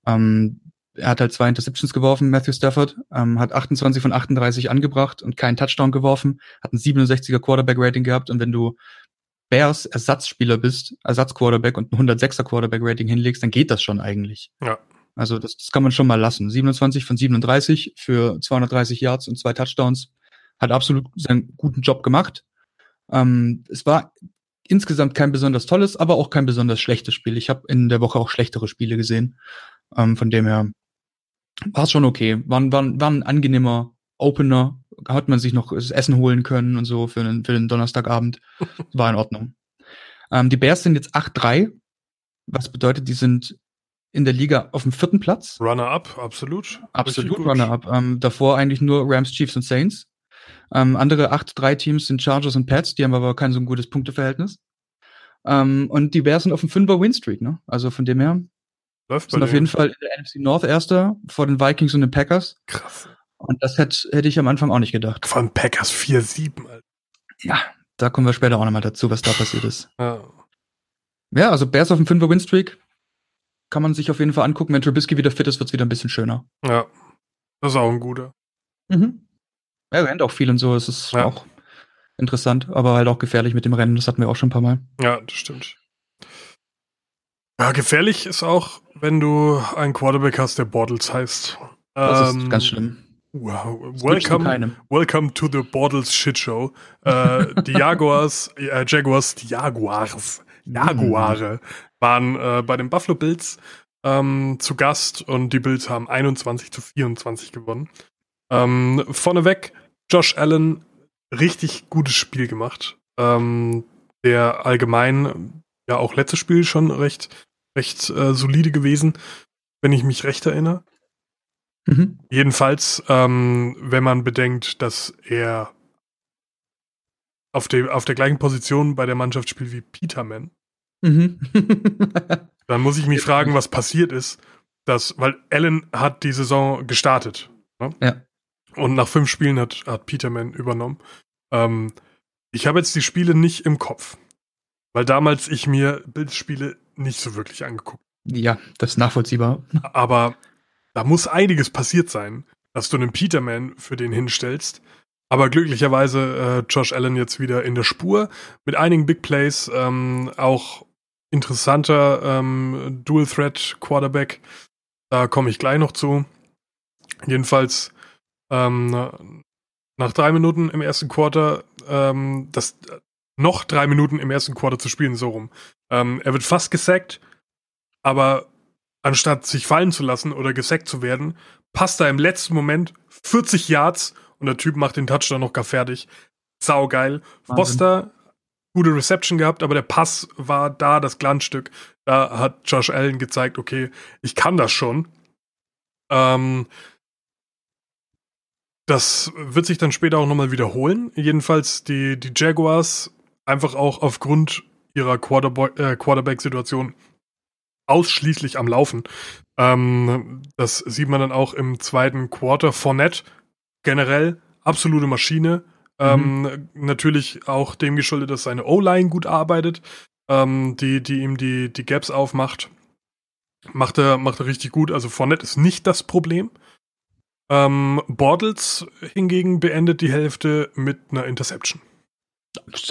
Ähm, er hat halt zwei Interceptions geworfen, Matthew Stafford, ähm, hat 28 von 38 angebracht und keinen Touchdown geworfen, hat ein 67er Quarterback-Rating gehabt und wenn du Bears Ersatzspieler bist, Ersatzquarterback und ein 106er Quarterback-Rating hinlegst, dann geht das schon eigentlich. Ja. Also das, das kann man schon mal lassen. 27 von 37 für 230 Yards und zwei Touchdowns hat absolut seinen guten Job gemacht. Ähm, es war insgesamt kein besonders tolles, aber auch kein besonders schlechtes Spiel. Ich habe in der Woche auch schlechtere Spiele gesehen. Ähm, von dem her war es schon okay. War, war, war ein angenehmer Opener hat man sich noch das Essen holen können und so für den, für den Donnerstagabend. War in Ordnung. Ähm, die Bears sind jetzt 8-3, was bedeutet, die sind in der Liga auf dem vierten Platz. Runner-up, absolut. Absolut Runner-up. Ähm, davor eigentlich nur Rams, Chiefs und Saints. Ähm, andere 8-3-Teams sind Chargers und Pats, die haben aber kein so ein gutes Punkteverhältnis. Ähm, und die Bears sind auf dem Fünfer Win-Streak, ne? Also von dem her Läuft sind auf jeden Fall in der NFC North Erster vor den Vikings und den Packers. Krass. Und das hätte, hätte ich am Anfang auch nicht gedacht. Von Packers 4-7, Alter. Ja, da kommen wir später auch nochmal dazu, was da passiert ist. Ja. ja, also Bears auf dem 5er Winstreak kann man sich auf jeden Fall angucken. Wenn Trubisky wieder fit ist, wird es wieder ein bisschen schöner. Ja, das ist auch ein guter. Mhm. Er rennt auch viel und so, es ist ja. auch interessant, aber halt auch gefährlich mit dem Rennen, das hatten wir auch schon ein paar Mal. Ja, das stimmt. Ja, gefährlich ist auch, wenn du einen Quarterback hast, der Bortles heißt. Das ähm, ist ganz schlimm. Wow, welcome, welcome to the Bortles Shit Show. Äh, die Jaguars, äh, Jaguars, die Jaguars, Jaguare waren äh, bei den Buffalo Bills ähm, zu Gast und die Bills haben 21 zu 24 gewonnen. Ähm, vorneweg, Josh Allen, richtig gutes Spiel gemacht. Ähm, der allgemein, ja auch letztes Spiel schon recht, recht äh, solide gewesen, wenn ich mich recht erinnere. Mhm. Jedenfalls, ähm, wenn man bedenkt, dass er auf, dem, auf der gleichen Position bei der Mannschaft spielt wie Peterman, mhm. dann muss ich mich fragen, was passiert ist. Dass, weil Allen hat die Saison gestartet. Ne? Ja. Und nach fünf Spielen hat, hat Peterman übernommen. Ähm, ich habe jetzt die Spiele nicht im Kopf. Weil damals ich mir Bildspiele nicht so wirklich angeguckt. Ja, das ist nachvollziehbar. Aber da muss einiges passiert sein, dass du einen Peterman für den hinstellst. Aber glücklicherweise äh, Josh Allen jetzt wieder in der Spur mit einigen Big Plays, ähm, auch interessanter ähm, Dual Threat Quarterback. Da komme ich gleich noch zu. Jedenfalls ähm, nach drei Minuten im ersten Quarter, ähm, das noch drei Minuten im ersten Quarter zu spielen, so rum. Ähm, er wird fast gesackt, aber anstatt sich fallen zu lassen oder gesackt zu werden, passt er im letzten Moment 40 Yards und der Typ macht den Touchdown noch gar fertig. Saugeil. Foster, gute Reception gehabt, aber der Pass war da, das Glanzstück. Da hat Josh Allen gezeigt, okay, ich kann das schon. Ähm, das wird sich dann später auch nochmal wiederholen. Jedenfalls die, die Jaguars einfach auch aufgrund ihrer äh, Quarterback-Situation ausschließlich am Laufen. Ähm, das sieht man dann auch im zweiten Quarter. Fournette generell absolute Maschine. Ähm, mhm. natürlich auch dem geschuldet, dass seine O-Line gut arbeitet, ähm, die, die ihm die, die Gaps aufmacht. Macht er, macht er richtig gut. Also Fournette ist nicht das Problem. Ähm, Bortles hingegen beendet die Hälfte mit einer Interception.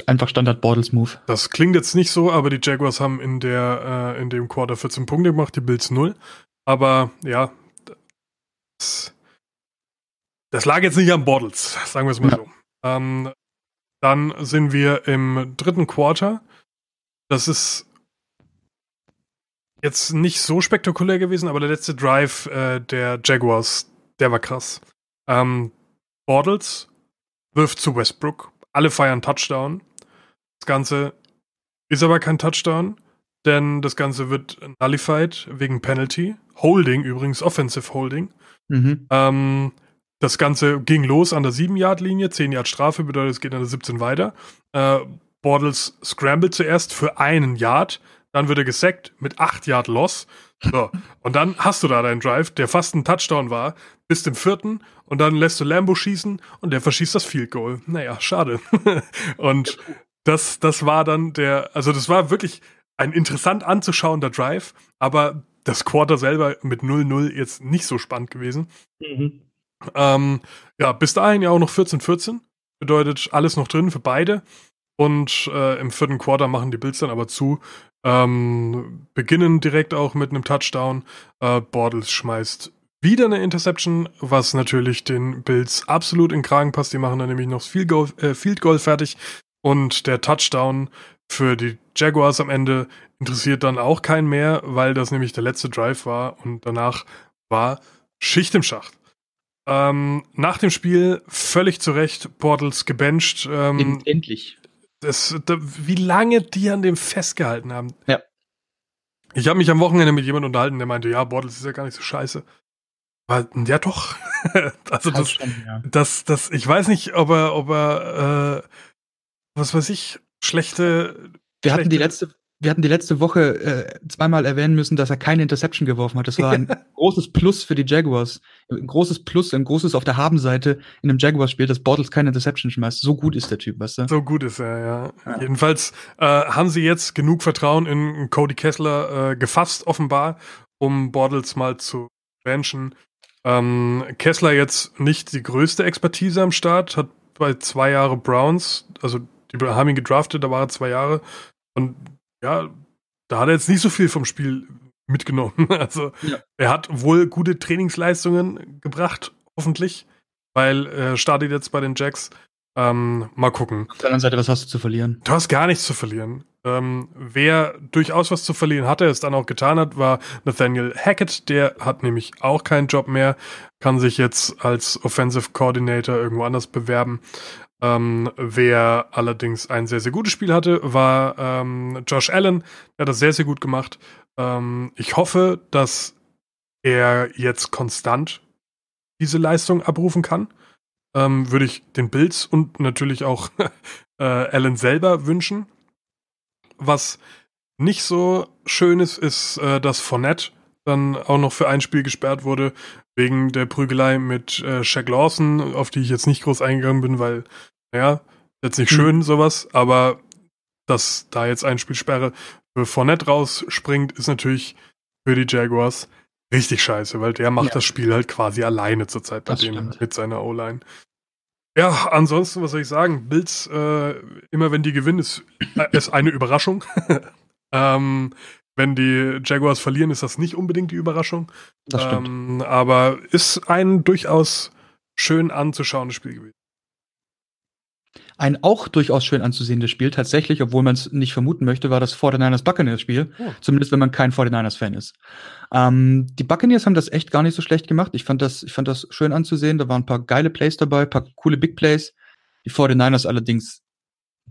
Einfach Standard Bortles Move. Das klingt jetzt nicht so, aber die Jaguars haben in der äh, in dem Quarter 14 Punkte gemacht, die Bills 0. Aber ja, das, das lag jetzt nicht am Bortles, sagen wir es mal ja. so. Ähm, dann sind wir im dritten Quarter. Das ist jetzt nicht so spektakulär gewesen, aber der letzte Drive äh, der Jaguars, der war krass. Ähm, Bortles wirft zu Westbrook. Alle feiern Touchdown. Das Ganze ist aber kein Touchdown, denn das Ganze wird nullified wegen Penalty. Holding übrigens, Offensive Holding. Mhm. Ähm, das Ganze ging los an der 7-Yard-Linie, 10 Yard Strafe bedeutet, es geht an der 17 weiter. Äh, Bortles scrambled zuerst für einen Yard, dann wird er gesackt mit 8 Yard Loss. So, und dann hast du da deinen Drive, der fast ein Touchdown war, bis zum vierten und dann lässt du Lambo schießen und der verschießt das Field Goal. Naja, schade. und das, das war dann der, also das war wirklich ein interessant anzuschauender Drive, aber das Quarter selber mit 0-0 jetzt nicht so spannend gewesen. Mhm. Ähm, ja, bis dahin ja auch noch 14-14. Bedeutet alles noch drin für beide. Und äh, im vierten Quarter machen die Bills dann aber zu. Ähm, beginnen direkt auch mit einem Touchdown. Äh, Bortles schmeißt wieder eine Interception, was natürlich den Bills absolut in Kragen passt. Die machen dann nämlich noch Field Goal, äh, Field Goal fertig. Und der Touchdown für die Jaguars am Ende interessiert dann auch keinen mehr, weil das nämlich der letzte Drive war und danach war Schicht im Schacht. Ähm, nach dem Spiel völlig zu Recht Portals gebencht. Ähm, Endlich. Das, da, wie lange die an dem festgehalten haben. Ja. Ich habe mich am Wochenende mit jemandem unterhalten, der meinte, ja, Bortles ist ja gar nicht so scheiße. Aber, ja doch. also das, schon, ja. das, das, ich weiß nicht, ob er, ob er, äh, was weiß ich, schlechte. Wir hatten die letzte, wir hatten die letzte Woche äh, zweimal erwähnen müssen, dass er keine Interception geworfen hat. Das war ein großes Plus für die Jaguars. Ein großes Plus, ein großes auf der Habenseite in einem Jaguars-Spiel, dass Bortles keine Interception schmeißt. So gut ist der Typ, weißt du? So gut ist er, ja. ja. Jedenfalls äh, haben sie jetzt genug Vertrauen in Cody Kessler äh, gefasst, offenbar, um Bortles mal zu benchen. Ähm, Kessler jetzt nicht die größte Expertise am Start, hat bei zwei Jahre Browns, also die haben ihn gedraftet, da war er zwei Jahre und ja, da hat er jetzt nicht so viel vom Spiel mitgenommen. Also ja. er hat wohl gute Trainingsleistungen gebracht, hoffentlich, weil er startet jetzt bei den Jacks. Ähm, mal gucken. Auf der anderen Seite, was hast du zu verlieren? Du hast gar nichts zu verlieren. Ähm, wer durchaus was zu verlieren hatte, es dann auch getan hat, war Nathaniel Hackett. Der hat nämlich auch keinen Job mehr, kann sich jetzt als Offensive Coordinator irgendwo anders bewerben. Ähm, wer allerdings ein sehr, sehr gutes Spiel hatte, war ähm, Josh Allen. Der hat das sehr, sehr gut gemacht. Ähm, ich hoffe, dass er jetzt konstant diese Leistung abrufen kann. Ähm, würde ich den Bills und natürlich auch äh, Allen selber wünschen. Was nicht so schön ist, ist, äh, dass Fournette dann auch noch für ein Spiel gesperrt wurde, wegen der Prügelei mit äh, Shaq Lawson, auf die ich jetzt nicht groß eingegangen bin, weil ja, jetzt nicht schön mhm. sowas, aber dass da jetzt ein Spielsperre für Fournette rausspringt, ist natürlich für die Jaguars richtig scheiße, weil der macht ja. das Spiel halt quasi alleine zurzeit bei denen mit seiner O-Line. Ja, ansonsten, was soll ich sagen? Bills, äh, immer wenn die gewinnen, ist, äh, ist eine Überraschung. ähm, wenn die Jaguars verlieren, ist das nicht unbedingt die Überraschung. Das stimmt. Ähm, aber ist ein durchaus schön anzuschauendes Spiel gewesen ein auch durchaus schön anzusehendes Spiel, tatsächlich, obwohl man es nicht vermuten möchte, war das 49ers Buccaneers Spiel. Oh. Zumindest wenn man kein 49ers Fan ist. Ähm, die Buccaneers haben das echt gar nicht so schlecht gemacht. Ich fand das, ich fand das schön anzusehen. Da waren ein paar geile Plays dabei, ein paar coole Big Plays. Die 49ers allerdings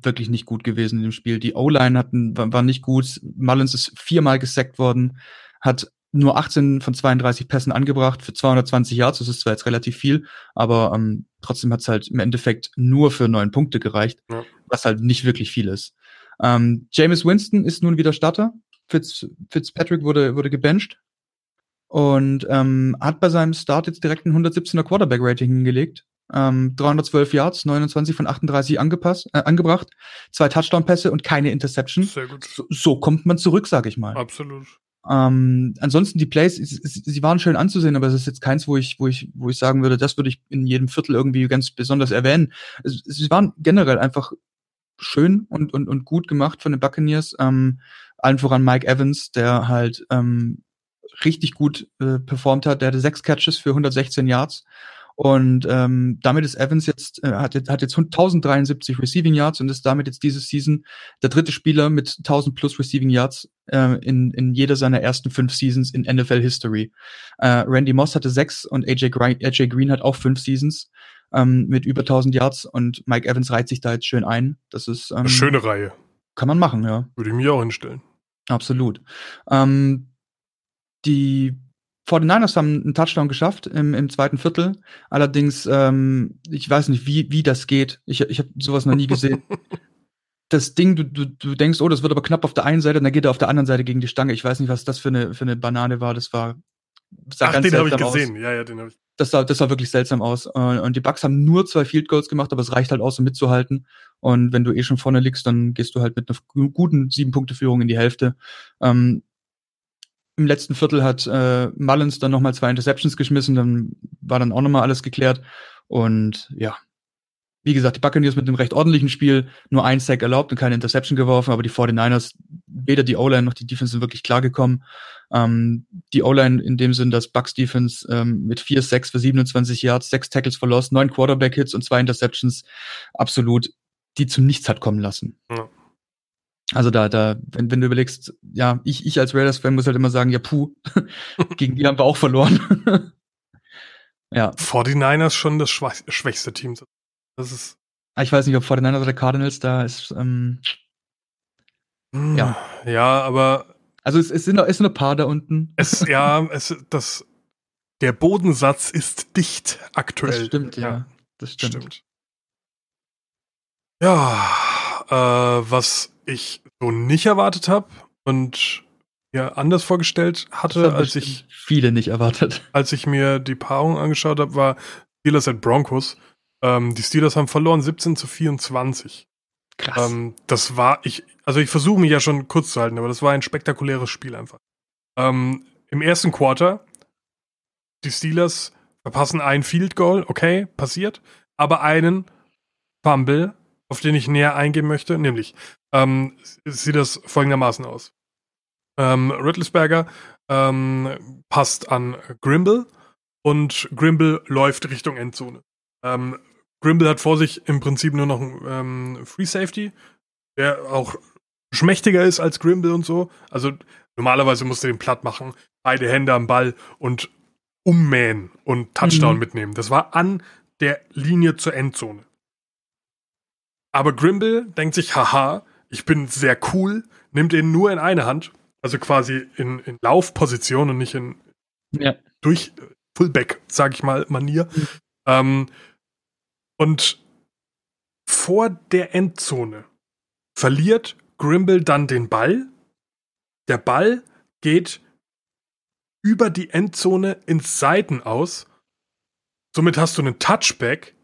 wirklich nicht gut gewesen in dem Spiel. Die O-Line hatten, war, nicht gut. Mullins ist viermal gesackt worden, hat nur 18 von 32 Pässen angebracht für 220 Yards. Das ist zwar jetzt relativ viel, aber ähm, trotzdem hat es halt im Endeffekt nur für neun Punkte gereicht, ja. was halt nicht wirklich viel ist. Ähm, James Winston ist nun wieder Starter. Fitz, Fitzpatrick wurde, wurde gebencht und ähm, hat bei seinem Start jetzt direkt ein 117er Quarterback-Rating hingelegt. Ähm, 312 Yards, 29 von 38 angepasst, äh, angebracht, zwei Touchdown-Pässe und keine Interception. Sehr gut. So, so kommt man zurück, sag ich mal. Absolut. Ähm, ansonsten die Plays, sie waren schön anzusehen, aber es ist jetzt keins, wo ich, wo ich, wo ich sagen würde, das würde ich in jedem Viertel irgendwie ganz besonders erwähnen. Sie waren generell einfach schön und, und, und gut gemacht von den Buccaneers. Ähm, allen voran Mike Evans, der halt ähm, richtig gut äh, performt hat. Der hatte sechs Catches für 116 Yards. Und ähm, damit ist Evans jetzt, äh, hat, hat jetzt 1073 Receiving Yards und ist damit jetzt diese Season der dritte Spieler mit 1000 plus Receiving Yards äh, in, in jeder seiner ersten fünf Seasons in NFL History. Äh, Randy Moss hatte sechs und AJ Green, AJ Green hat auch fünf Seasons ähm, mit über 1000 Yards und Mike Evans reiht sich da jetzt schön ein. Das ist ähm, eine schöne Reihe. Kann man machen, ja. Würde ich mir auch hinstellen. Absolut. Ähm, die 49ers haben einen Touchdown geschafft im, im zweiten Viertel. Allerdings, ähm, ich weiß nicht, wie, wie das geht. Ich, ich habe sowas noch nie gesehen. das Ding, du, du, du denkst, oh, das wird aber knapp auf der einen Seite, und dann geht er auf der anderen Seite gegen die Stange. Ich weiß nicht, was das für eine, für eine Banane war. Das war. Sah Ach, den habe ich gesehen. Aus. Ja, ja, den habe ich. Das sah, das sah wirklich seltsam aus. Und die Bucks haben nur zwei Field Goals gemacht, aber es reicht halt aus, um mitzuhalten. Und wenn du eh schon vorne liegst, dann gehst du halt mit einer guten sieben Punkte Führung in die Hälfte. Ähm, im letzten Viertel hat äh, Mullins dann nochmal zwei Interceptions geschmissen, dann war dann auch nochmal alles geklärt. Und ja, wie gesagt, die Buccaneers mit einem recht ordentlichen Spiel, nur ein Sack erlaubt und keine Interception geworfen, aber die 49ers, weder die O-Line noch die Defense sind wirklich klargekommen. Ähm, die O-Line in dem Sinn, dass Bucks Defense ähm, mit vier Sacks für 27 Yards, sechs Tackles verlost, neun Quarterback-Hits und zwei Interceptions absolut die zum Nichts hat kommen lassen. Ja. Also da, da, wenn, wenn du überlegst, ja, ich, ich als Raiders-Fan muss halt immer sagen, ja, puh, gegen die haben wir auch verloren. ja. 49ers schon das schwächste Team. Das ist. Ah, ich weiß nicht, ob 49ers oder Cardinals da ist, ähm, hm, ja. Ja, aber. Also es, es sind, es sind ein paar da unten. Es, ja, es, das, der Bodensatz ist dicht aktuell. Das stimmt, ja. ja. Das stimmt. stimmt. Ja, äh, was ich so nicht erwartet habe und mir anders vorgestellt hatte, als ich viele nicht erwartet. Als ich mir die Paarung angeschaut habe, war Steelers at Broncos. Ähm, die Steelers haben verloren 17 zu 24. Krass. Ähm, das war ich, also ich versuche mich ja schon kurz zu halten, aber das war ein spektakuläres Spiel einfach. Ähm, Im ersten Quarter die Steelers verpassen ein Field Goal, okay, passiert, aber einen Fumble auf den ich näher eingehen möchte, nämlich ähm, sieht das folgendermaßen aus. Ähm, Riddlesberger ähm, passt an Grimble und Grimble läuft Richtung Endzone. Ähm, Grimble hat vor sich im Prinzip nur noch einen ähm, Free Safety, der auch schmächtiger ist als Grimble und so. Also normalerweise musst du den platt machen, beide Hände am Ball und ummähen und Touchdown mhm. mitnehmen. Das war an der Linie zur Endzone. Aber Grimble denkt sich, haha, ich bin sehr cool, nimmt ihn nur in eine Hand, also quasi in, in Laufposition und nicht in ja. durch Fullback, sag ich mal, Manier. Mhm. Ähm, und vor der Endzone verliert Grimble dann den Ball. Der Ball geht über die Endzone ins Seiten aus. Somit hast du einen Touchback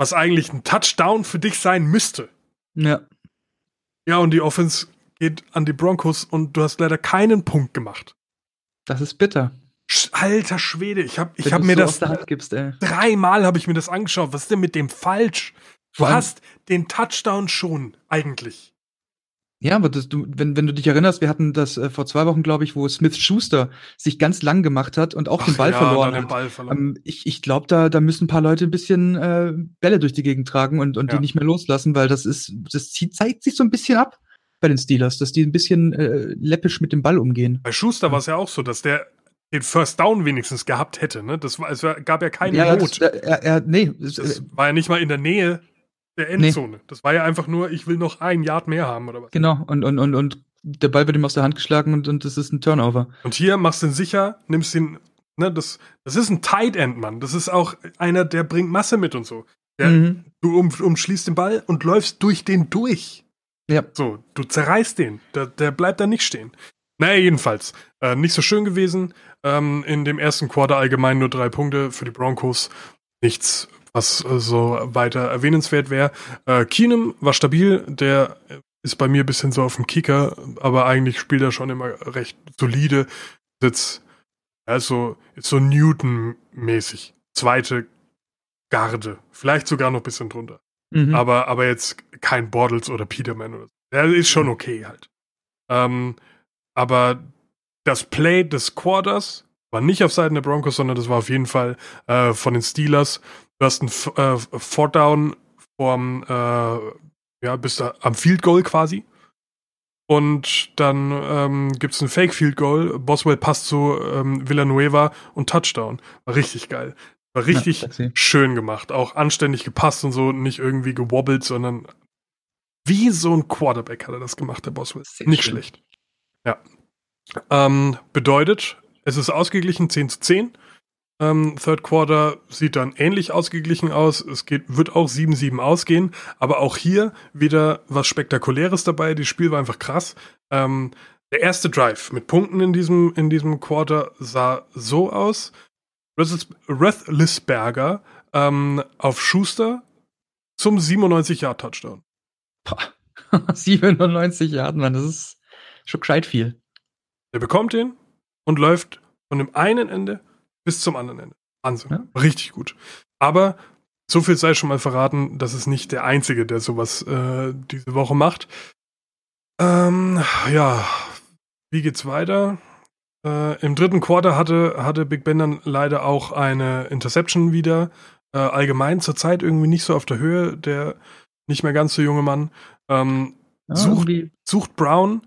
was eigentlich ein Touchdown für dich sein müsste. Ja. Ja, und die Offense geht an die Broncos und du hast leider keinen Punkt gemacht. Das ist bitter. Alter Schwede, ich habe ich hab mir so das gibst, dreimal habe ich mir das angeschaut. Was ist denn mit dem falsch? Du Wann? hast den Touchdown schon eigentlich. Ja, aber das, du, wenn, wenn du dich erinnerst, wir hatten das äh, vor zwei Wochen, glaube ich, wo Smith Schuster sich ganz lang gemacht hat und auch Ach den Ball ja, verloren hat. Ball verloren. Ähm, ich ich glaube, da, da müssen ein paar Leute ein bisschen äh, Bälle durch die Gegend tragen und, und ja. die nicht mehr loslassen, weil das ist, das zieht, zeigt sich so ein bisschen ab bei den Steelers, dass die ein bisschen äh, läppisch mit dem Ball umgehen. Bei Schuster ja. war es ja auch so, dass der den First Down wenigstens gehabt hätte. Ne? Das war, es gab ja keine ja, Not. Das, er, er, nee, das äh, war ja nicht mal in der Nähe der Endzone. Nee. Das war ja einfach nur, ich will noch ein Yard mehr haben oder was. Genau, und, und, und, und der Ball wird ihm aus der Hand geschlagen und, und das ist ein Turnover. Und hier machst du ihn sicher, nimmst ihn, ne, das, das ist ein Tight End, Mann. Das ist auch einer, der bringt Masse mit und so. Der, mhm. Du um, umschließt den Ball und läufst durch den durch. Ja. So, du zerreißt den. Der, der bleibt da nicht stehen. Naja, jedenfalls. Äh, nicht so schön gewesen. Ähm, in dem ersten Quarter allgemein nur drei Punkte für die Broncos. Nichts, was äh, so weiter erwähnenswert wäre. Äh, Keenum war stabil. Der ist bei mir ein bisschen so auf dem Kicker, aber eigentlich spielt er schon immer recht solide. Sitzt, also ist so Newton-mäßig. Zweite Garde. Vielleicht sogar noch ein bisschen drunter. Mhm. Aber, aber jetzt kein Bortles oder Peterman oder so. Der ist schon mhm. okay halt. Ähm, aber das Play des Quarters war nicht auf Seiten der Broncos, sondern das war auf jeden Fall äh, von den Steelers. Du hast ein äh, Fourth Down vom, äh, ja, bist da am Field Goal quasi. Und dann ähm, gibt es ein Fake Field Goal. Boswell passt zu ähm, Villanueva und Touchdown. War richtig geil. War richtig ja, schön gemacht. Auch anständig gepasst und so, nicht irgendwie gewobbelt, sondern wie so ein Quarterback hat er das gemacht, der Boswell. Sehr nicht schön. schlecht. Ja. Ähm, bedeutet, es ist ausgeglichen 10 zu 10. Ähm, Third Quarter sieht dann ähnlich ausgeglichen aus. Es geht, wird auch 7-7 ausgehen. Aber auch hier wieder was Spektakuläres dabei. Das Spiel war einfach krass. Ähm, der erste Drive mit Punkten in diesem, in diesem Quarter sah so aus. Rethlisberger ähm, auf Schuster zum 97-Yard-Touchdown. 97 Yard, Mann, das ist schon gescheit viel. Der bekommt den und läuft von dem einen Ende bis zum anderen Ende. Wahnsinn. Ja. Richtig gut. Aber so viel sei schon mal verraten, das ist nicht der Einzige, der sowas äh, diese Woche macht. Ähm, ja, wie geht's weiter? Äh, Im dritten Quarter hatte, hatte Big Ben dann leider auch eine Interception wieder. Äh, allgemein zurzeit irgendwie nicht so auf der Höhe, der nicht mehr ganz so junge Mann. Ähm, ah, sucht, sucht Brown,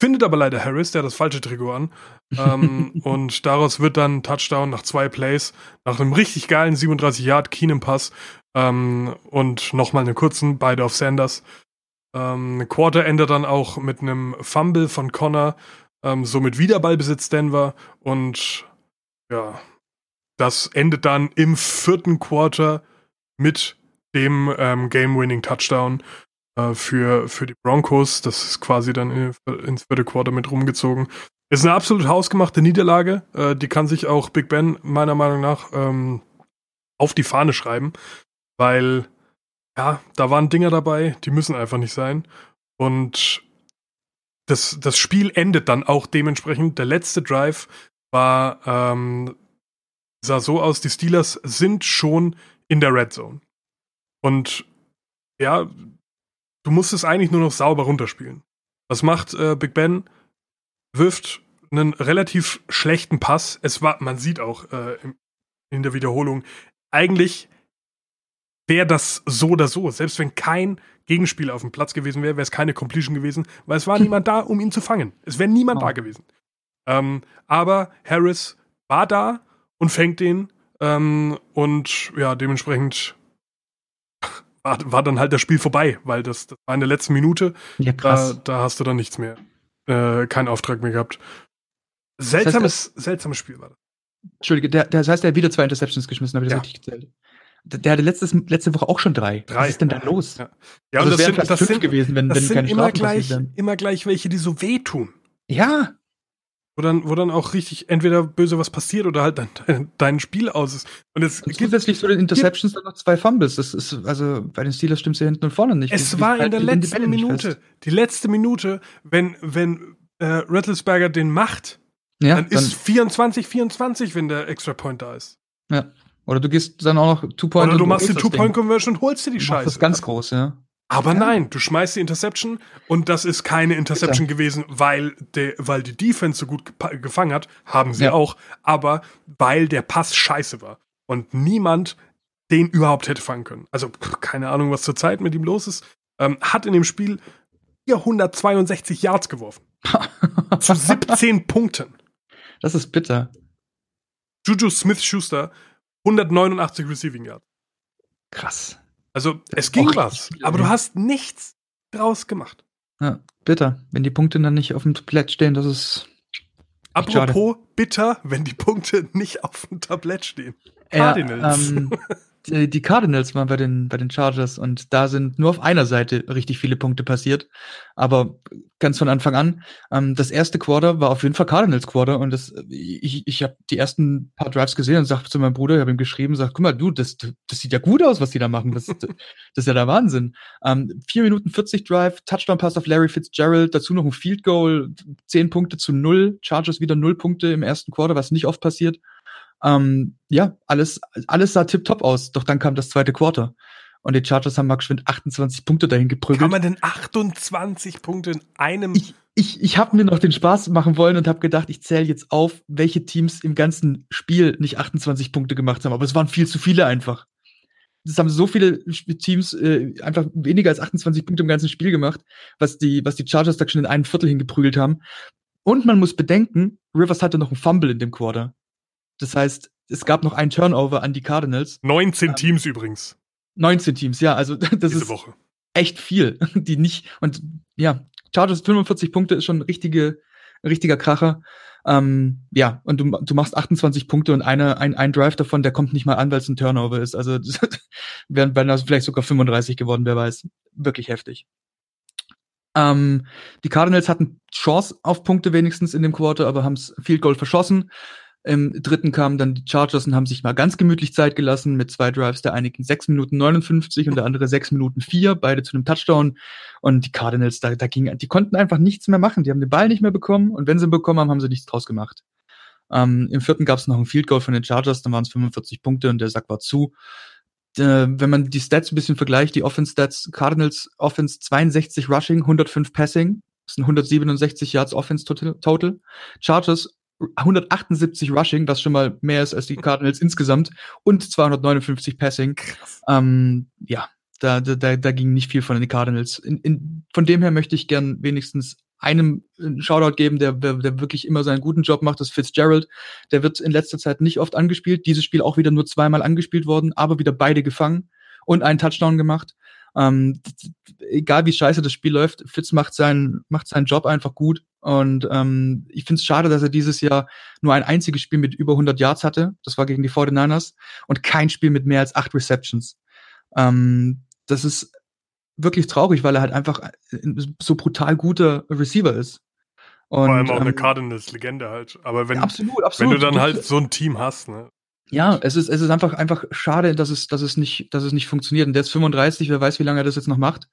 findet aber leider Harris, der hat das falsche Trikot an. ähm, und daraus wird dann ein Touchdown nach zwei Plays, nach einem richtig geilen 37 Yard Keenum-Pass ähm, und nochmal einen kurzen, beide auf Sanders. Ähm, Quarter endet dann auch mit einem Fumble von Connor, ähm, somit wieder Ballbesitz Denver und ja, das endet dann im vierten Quarter mit dem ähm, Game-Winning-Touchdown äh, für, für die Broncos. Das ist quasi dann in, ins vierte Quarter mit rumgezogen. Ist eine absolut hausgemachte Niederlage. Äh, die kann sich auch Big Ben meiner Meinung nach ähm, auf die Fahne schreiben, weil ja, da waren Dinger dabei, die müssen einfach nicht sein. Und das, das Spiel endet dann auch dementsprechend. Der letzte Drive war, ähm, sah so aus, die Steelers sind schon in der Red Zone. Und ja, du musst es eigentlich nur noch sauber runterspielen. Was macht äh, Big Ben? Wirft einen relativ schlechten Pass. Es war, man sieht auch äh, in der Wiederholung, eigentlich wäre das so oder so. Selbst wenn kein Gegenspieler auf dem Platz gewesen wäre, wäre es keine Completion gewesen, weil es war niemand da, um ihn zu fangen. Es wäre niemand oh. da gewesen. Ähm, aber Harris war da und fängt den ähm, und ja, dementsprechend war, war dann halt das Spiel vorbei, weil das, das war in der letzten Minute. Ja, krass. Da, da hast du dann nichts mehr. Äh, keinen Auftrag mehr gehabt. Seltsames, das heißt, seltsames Spiel war das. Entschuldige, der, der, das heißt, er hat wieder zwei Interceptions geschmissen, habe ich das ja. richtig gezählt. Der, der hatte letztes, letzte Woche auch schon drei. drei. Was ist denn da los? Ja, ja also und das, sind, das sind gewesen, wenn, das wenn sind immer gleich, immer gleich welche, die so wehtun. Ja, wo dann, wo dann auch richtig entweder böse was passiert oder halt dein, dein Spiel aus ist. Und es und zusätzlich zu den Interceptions dann noch zwei Fumbles. Das ist, also bei den Steelers stimmt es ja hinten und vorne nicht. Es die, war in der letzten die Minute, die letzte Minute, wenn, wenn äh, Rattlesberger den macht, ja, dann, dann ist 24, 24, wenn der Extra Point da ist. Ja. Oder du gehst dann auch noch Two-Point. Oder du machst die Two-Point-Conversion und holst dir die Scheiße. Das ist ganz groß, ja. Aber ja. nein, du schmeißt die Interception und das ist keine Interception Bitte. gewesen, weil, de, weil die Defense so gut gefangen hat, haben sie ja. auch, aber weil der Pass scheiße war und niemand den überhaupt hätte fangen können. Also keine Ahnung, was zurzeit mit ihm los ist. Ähm, hat in dem Spiel 462 Yards geworfen. zu 17 Punkten. Das ist bitter. Juju Smith-Schuster 189 Receiving Yards. Krass. Also es ging was, aber du hast nichts draus gemacht. Ja, bitter. Wenn die Punkte dann nicht auf dem Tablett stehen, das ist. Apropos schade. bitter, wenn die Punkte nicht auf dem Tablett stehen. Cardinals. Ja, ähm, die, die Cardinals waren bei den, bei den Chargers und da sind nur auf einer Seite richtig viele Punkte passiert. Aber ganz von Anfang an, ähm, das erste Quarter war auf jeden Fall Cardinals Quarter und das, ich, ich habe die ersten paar Drives gesehen und sagte zu meinem Bruder, ich habe ihm geschrieben, sag, guck mal, du, das, das sieht ja gut aus, was die da machen. Das, das ist ja der Wahnsinn. Ähm, 4 Minuten 40 Drive, Touchdown-Pass auf Larry Fitzgerald, dazu noch ein Field Goal, 10 Punkte zu null, Chargers wieder null Punkte im ersten Quarter, was nicht oft passiert. Ähm, ja, alles, alles sah tipptopp aus. Doch dann kam das zweite Quarter. Und die Chargers haben mal geschwind 28 Punkte dahin geprügelt. Kann man denn 28 Punkte in einem? Ich, ich, ich habe mir noch den Spaß machen wollen und habe gedacht, ich zähle jetzt auf, welche Teams im ganzen Spiel nicht 28 Punkte gemacht haben. Aber es waren viel zu viele einfach. Es haben so viele Teams äh, einfach weniger als 28 Punkte im ganzen Spiel gemacht, was die, was die Chargers da schon in einem Viertel hingeprügelt haben. Und man muss bedenken, Rivers hatte noch einen Fumble in dem Quarter. Das heißt, es gab noch einen Turnover an die Cardinals. 19 ähm, Teams übrigens. 19 Teams, ja, also das Diese ist Woche. echt viel, die nicht und ja, Chargers 45 Punkte ist schon ein richtige, richtiger Kracher. Ähm, ja, und du, du machst 28 Punkte und eine, ein, ein Drive davon, der kommt nicht mal an, weil es ein Turnover ist. Also wären, wären das vielleicht sogar 35 geworden, wer weiß. Wirklich heftig. Ähm, die Cardinals hatten Chance auf Punkte wenigstens in dem Quarter, aber haben es Field Goal verschossen. Im dritten kamen dann die Chargers und haben sich mal ganz gemütlich Zeit gelassen mit zwei Drives. Der eine ging 6 Minuten 59 und der andere 6 Minuten 4, beide zu einem Touchdown. Und die Cardinals, da, da ging, die konnten einfach nichts mehr machen. Die haben den Ball nicht mehr bekommen und wenn sie ihn bekommen haben, haben sie nichts draus gemacht. Ähm, Im vierten gab es noch ein Field Goal von den Chargers, dann waren es 45 Punkte und der Sack war zu. Äh, wenn man die Stats ein bisschen vergleicht, die Offense Stats, Cardinals Offense 62 Rushing, 105 Passing, das sind 167 Yards Offense total. Chargers 178 Rushing, was schon mal mehr ist als die Cardinals insgesamt, und 259 Passing. Ähm, ja, da, da, da ging nicht viel von den Cardinals. In, in, von dem her möchte ich gern wenigstens einem einen Shoutout geben, der, der, der wirklich immer seinen guten Job macht, das ist Fitzgerald. Der wird in letzter Zeit nicht oft angespielt. Dieses Spiel auch wieder nur zweimal angespielt worden, aber wieder beide gefangen und einen Touchdown gemacht. Ähm, egal wie scheiße das Spiel läuft, Fitz macht seinen, macht seinen Job einfach gut. Und ähm, ich finde es schade, dass er dieses Jahr nur ein einziges Spiel mit über 100 Yards hatte. Das war gegen die 49ers. Und kein Spiel mit mehr als acht Receptions. Ähm, das ist wirklich traurig, weil er halt einfach so brutal guter Receiver ist. Und, Vor allem auch ähm, eine Cardinals-Legende halt. Aber wenn, ja, absolut, absolut. wenn du dann halt so ein Team hast, ne? Ja, es ist, es ist einfach, einfach schade, dass es, dass es nicht, dass es nicht funktioniert. Und der ist 35, wer weiß, wie lange er das jetzt noch macht.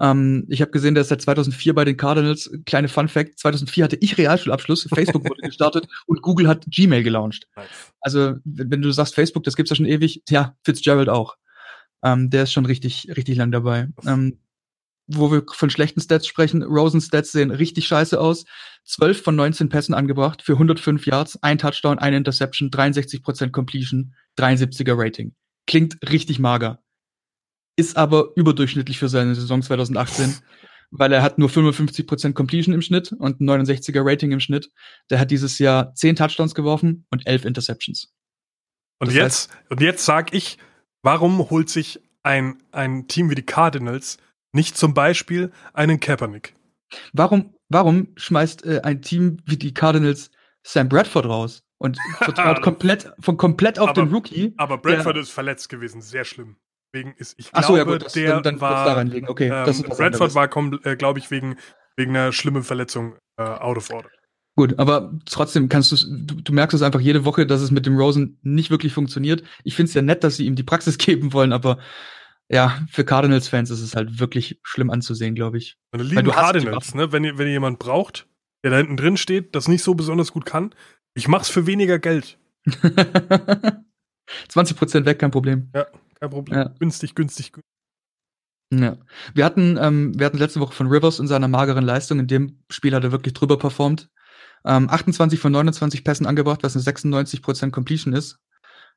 Ähm, ich habe gesehen, der ist seit 2004 bei den Cardinals. Kleine Fun Fact: 2004 hatte ich Realschulabschluss, Facebook wurde gestartet und Google hat Gmail gelauncht. Also, wenn du sagst Facebook, das gibt's ja schon ewig, ja, Fitzgerald auch. Ähm, der ist schon richtig, richtig lang dabei. Ähm, wo wir von schlechten Stats sprechen, Rosen Stats sehen richtig scheiße aus. 12 von 19 Pässen angebracht für 105 Yards, ein Touchdown, eine Interception, 63% Completion, 73er Rating. Klingt richtig mager. Ist aber überdurchschnittlich für seine Saison 2018, weil er hat nur 55% Completion im Schnitt und 69er Rating im Schnitt. Der hat dieses Jahr 10 Touchdowns geworfen und 11 Interceptions. Und das jetzt, heißt, und jetzt sag ich, warum holt sich ein, ein Team wie die Cardinals nicht zum Beispiel einen Kaepernick. Warum, warum schmeißt äh, ein Team wie die Cardinals Sam Bradford raus und vertraut komplett, von komplett auf aber, den Rookie? Aber Bradford ist verletzt gewesen, sehr schlimm. Wegen ist, ich glaube, so, ja, gut, das, der dann, dann war, daran liegen. Okay, ähm, das ist Bradford war, äh, glaube ich, wegen, wegen einer schlimmen Verletzung äh, out of order. Gut, aber trotzdem kannst du, du merkst es einfach jede Woche, dass es mit dem Rosen nicht wirklich funktioniert. Ich finde es ja nett, dass sie ihm die Praxis geben wollen, aber ja, für Cardinals-Fans ist es halt wirklich schlimm anzusehen, glaube ich. Meine lieben Cardinals, ne, wenn ihr, wenn ihr jemand braucht, der da hinten drin steht, das nicht so besonders gut kann, ich mach's für weniger Geld. 20% weg, kein Problem. Ja, kein Problem. Ja. Günstig, günstig, günstig. Ja. Wir hatten, ähm, wir hatten letzte Woche von Rivers in seiner mageren Leistung. In dem Spiel hat er wirklich drüber performt. Ähm, 28 von 29 Pässen angebracht, was eine 96% Completion ist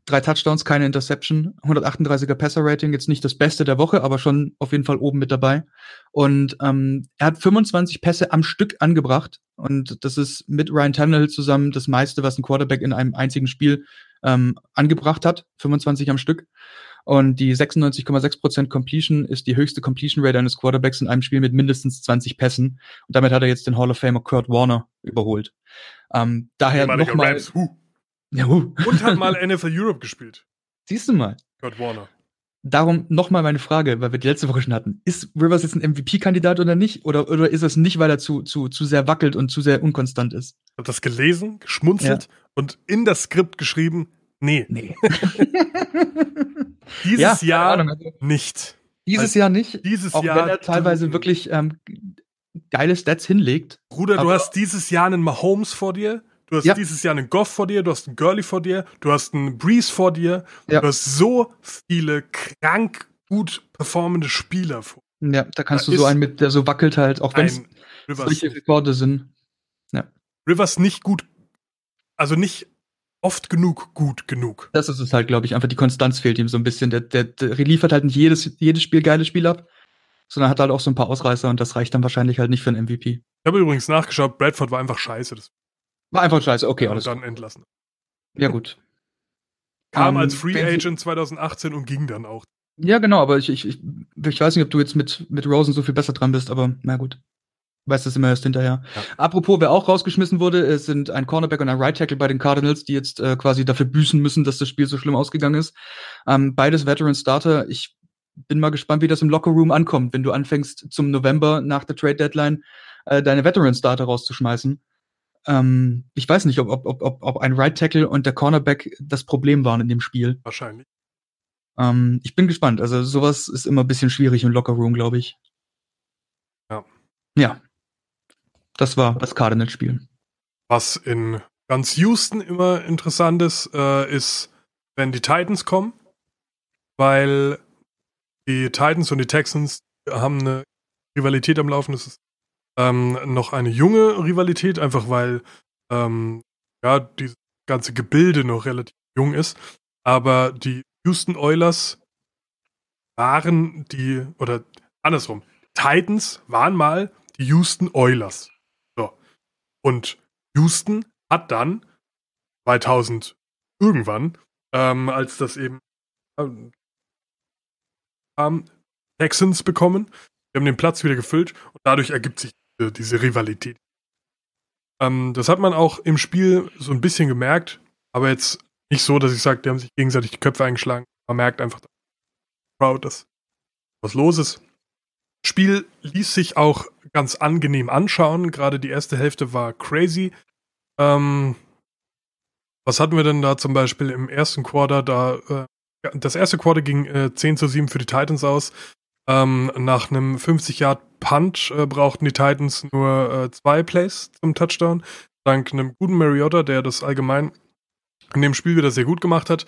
drei Touchdowns, keine Interception, 138er Passer-Rating, jetzt nicht das Beste der Woche, aber schon auf jeden Fall oben mit dabei. Und ähm, er hat 25 Pässe am Stück angebracht und das ist mit Ryan Tannehill zusammen das meiste, was ein Quarterback in einem einzigen Spiel ähm, angebracht hat, 25 am Stück. Und die 96,6% Completion ist die höchste Completion Rate eines Quarterbacks in einem Spiel mit mindestens 20 Pässen. Und damit hat er jetzt den Hall of Famer Kurt Warner überholt. Ähm, daher nochmal. Ja, uh. Und hat mal NFL Europe gespielt. Siehst du mal. Kurt Warner. Darum nochmal meine Frage, weil wir die letzte Woche schon hatten. Ist Rivers jetzt ein MVP-Kandidat oder nicht? Oder, oder ist es nicht, weil er zu, zu, zu sehr wackelt und zu sehr unkonstant ist? Ich habe das gelesen, geschmunzelt ja. und in das Skript geschrieben, nee. Nee. Dieses ja, Jahr also nicht. Dieses also, Jahr nicht. Dieses auch Jahr. Wenn er teilweise wirklich ähm, geile Stats hinlegt. Bruder, du hast dieses Jahr einen Mahomes vor dir. Du hast ja. dieses Jahr einen Goff vor dir, du hast einen Gurley vor dir, du hast einen Breeze vor dir. Ja. Du hast so viele krank gut performende Spieler vor. Ja, da kannst da du so einen mit, der so wackelt halt, auch wenn es solche Rekorde sind. Ja. Rivers nicht gut, also nicht oft genug gut genug. Das ist es halt, glaube ich. Einfach die Konstanz fehlt ihm so ein bisschen. Der, der, der liefert halt nicht jedes, jedes Spiel geiles Spiel ab, sondern hat halt auch so ein paar Ausreißer und das reicht dann wahrscheinlich halt nicht für einen MVP. Ich habe übrigens nachgeschaut, Bradford war einfach scheiße. Das war einfach scheiße, okay. Und dann entlassen. Ja, gut. Kam um, als Free Agent 2018 und ging dann auch. Ja, genau, aber ich, ich, ich, ich weiß nicht, ob du jetzt mit, mit Rosen so viel besser dran bist, aber na gut. Weiß das immer erst hinterher. Ja. Apropos, wer auch rausgeschmissen wurde, es sind ein Cornerback und ein Right Tackle bei den Cardinals, die jetzt äh, quasi dafür büßen müssen, dass das Spiel so schlimm ausgegangen ist. Ähm, beides Veteran Starter. Ich bin mal gespannt, wie das im Locker Room ankommt, wenn du anfängst zum November nach der Trade Deadline äh, deine Veteran Starter rauszuschmeißen. Ähm, ich weiß nicht, ob, ob, ob, ob ein Right Tackle und der Cornerback das Problem waren in dem Spiel. Wahrscheinlich. Ähm, ich bin gespannt. Also sowas ist immer ein bisschen schwierig im Locker Room, glaube ich. Ja. Ja. Das war das Cardinals-Spiel. Was in ganz Houston immer interessant ist, äh, ist, wenn die Titans kommen, weil die Titans und die Texans haben eine Rivalität am Laufen. Das ist ähm, noch eine junge Rivalität, einfach weil ähm, ja dieses ganze Gebilde noch relativ jung ist. Aber die Houston Oilers waren die, oder andersrum, Titans waren mal die Houston Oilers. So. Und Houston hat dann 2000 irgendwann, ähm, als das eben ähm, Texans bekommen, wir haben den Platz wieder gefüllt und dadurch ergibt sich diese Rivalität. Ähm, das hat man auch im Spiel so ein bisschen gemerkt, aber jetzt nicht so, dass ich sage, die haben sich gegenseitig die Köpfe eingeschlagen. Man merkt einfach, proud, dass was los ist. Spiel ließ sich auch ganz angenehm anschauen. Gerade die erste Hälfte war crazy. Ähm, was hatten wir denn da zum Beispiel im ersten Quarter? Da, äh, das erste Quarter ging äh, 10 zu 7 für die Titans aus. Ähm, nach einem 50-Yard-Punch äh, brauchten die Titans nur äh, zwei Plays zum Touchdown. Dank einem guten Mariota, der das allgemein in dem Spiel wieder sehr gut gemacht hat.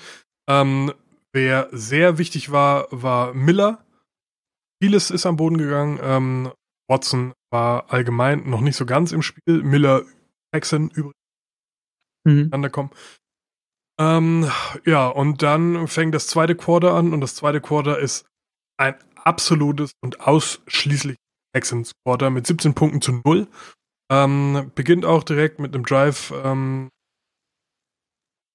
Ähm, wer sehr wichtig war, war Miller. Vieles ist am Boden gegangen. Ähm, Watson war allgemein noch nicht so ganz im Spiel. Miller, Texan übrigens. Mhm. Kommen. Ähm, ja, und dann fängt das zweite Quarter an und das zweite Quarter ist ein absolutes und ausschließlich Texans Quarter mit 17 Punkten zu 0. Ähm, beginnt auch direkt mit einem Drive ähm,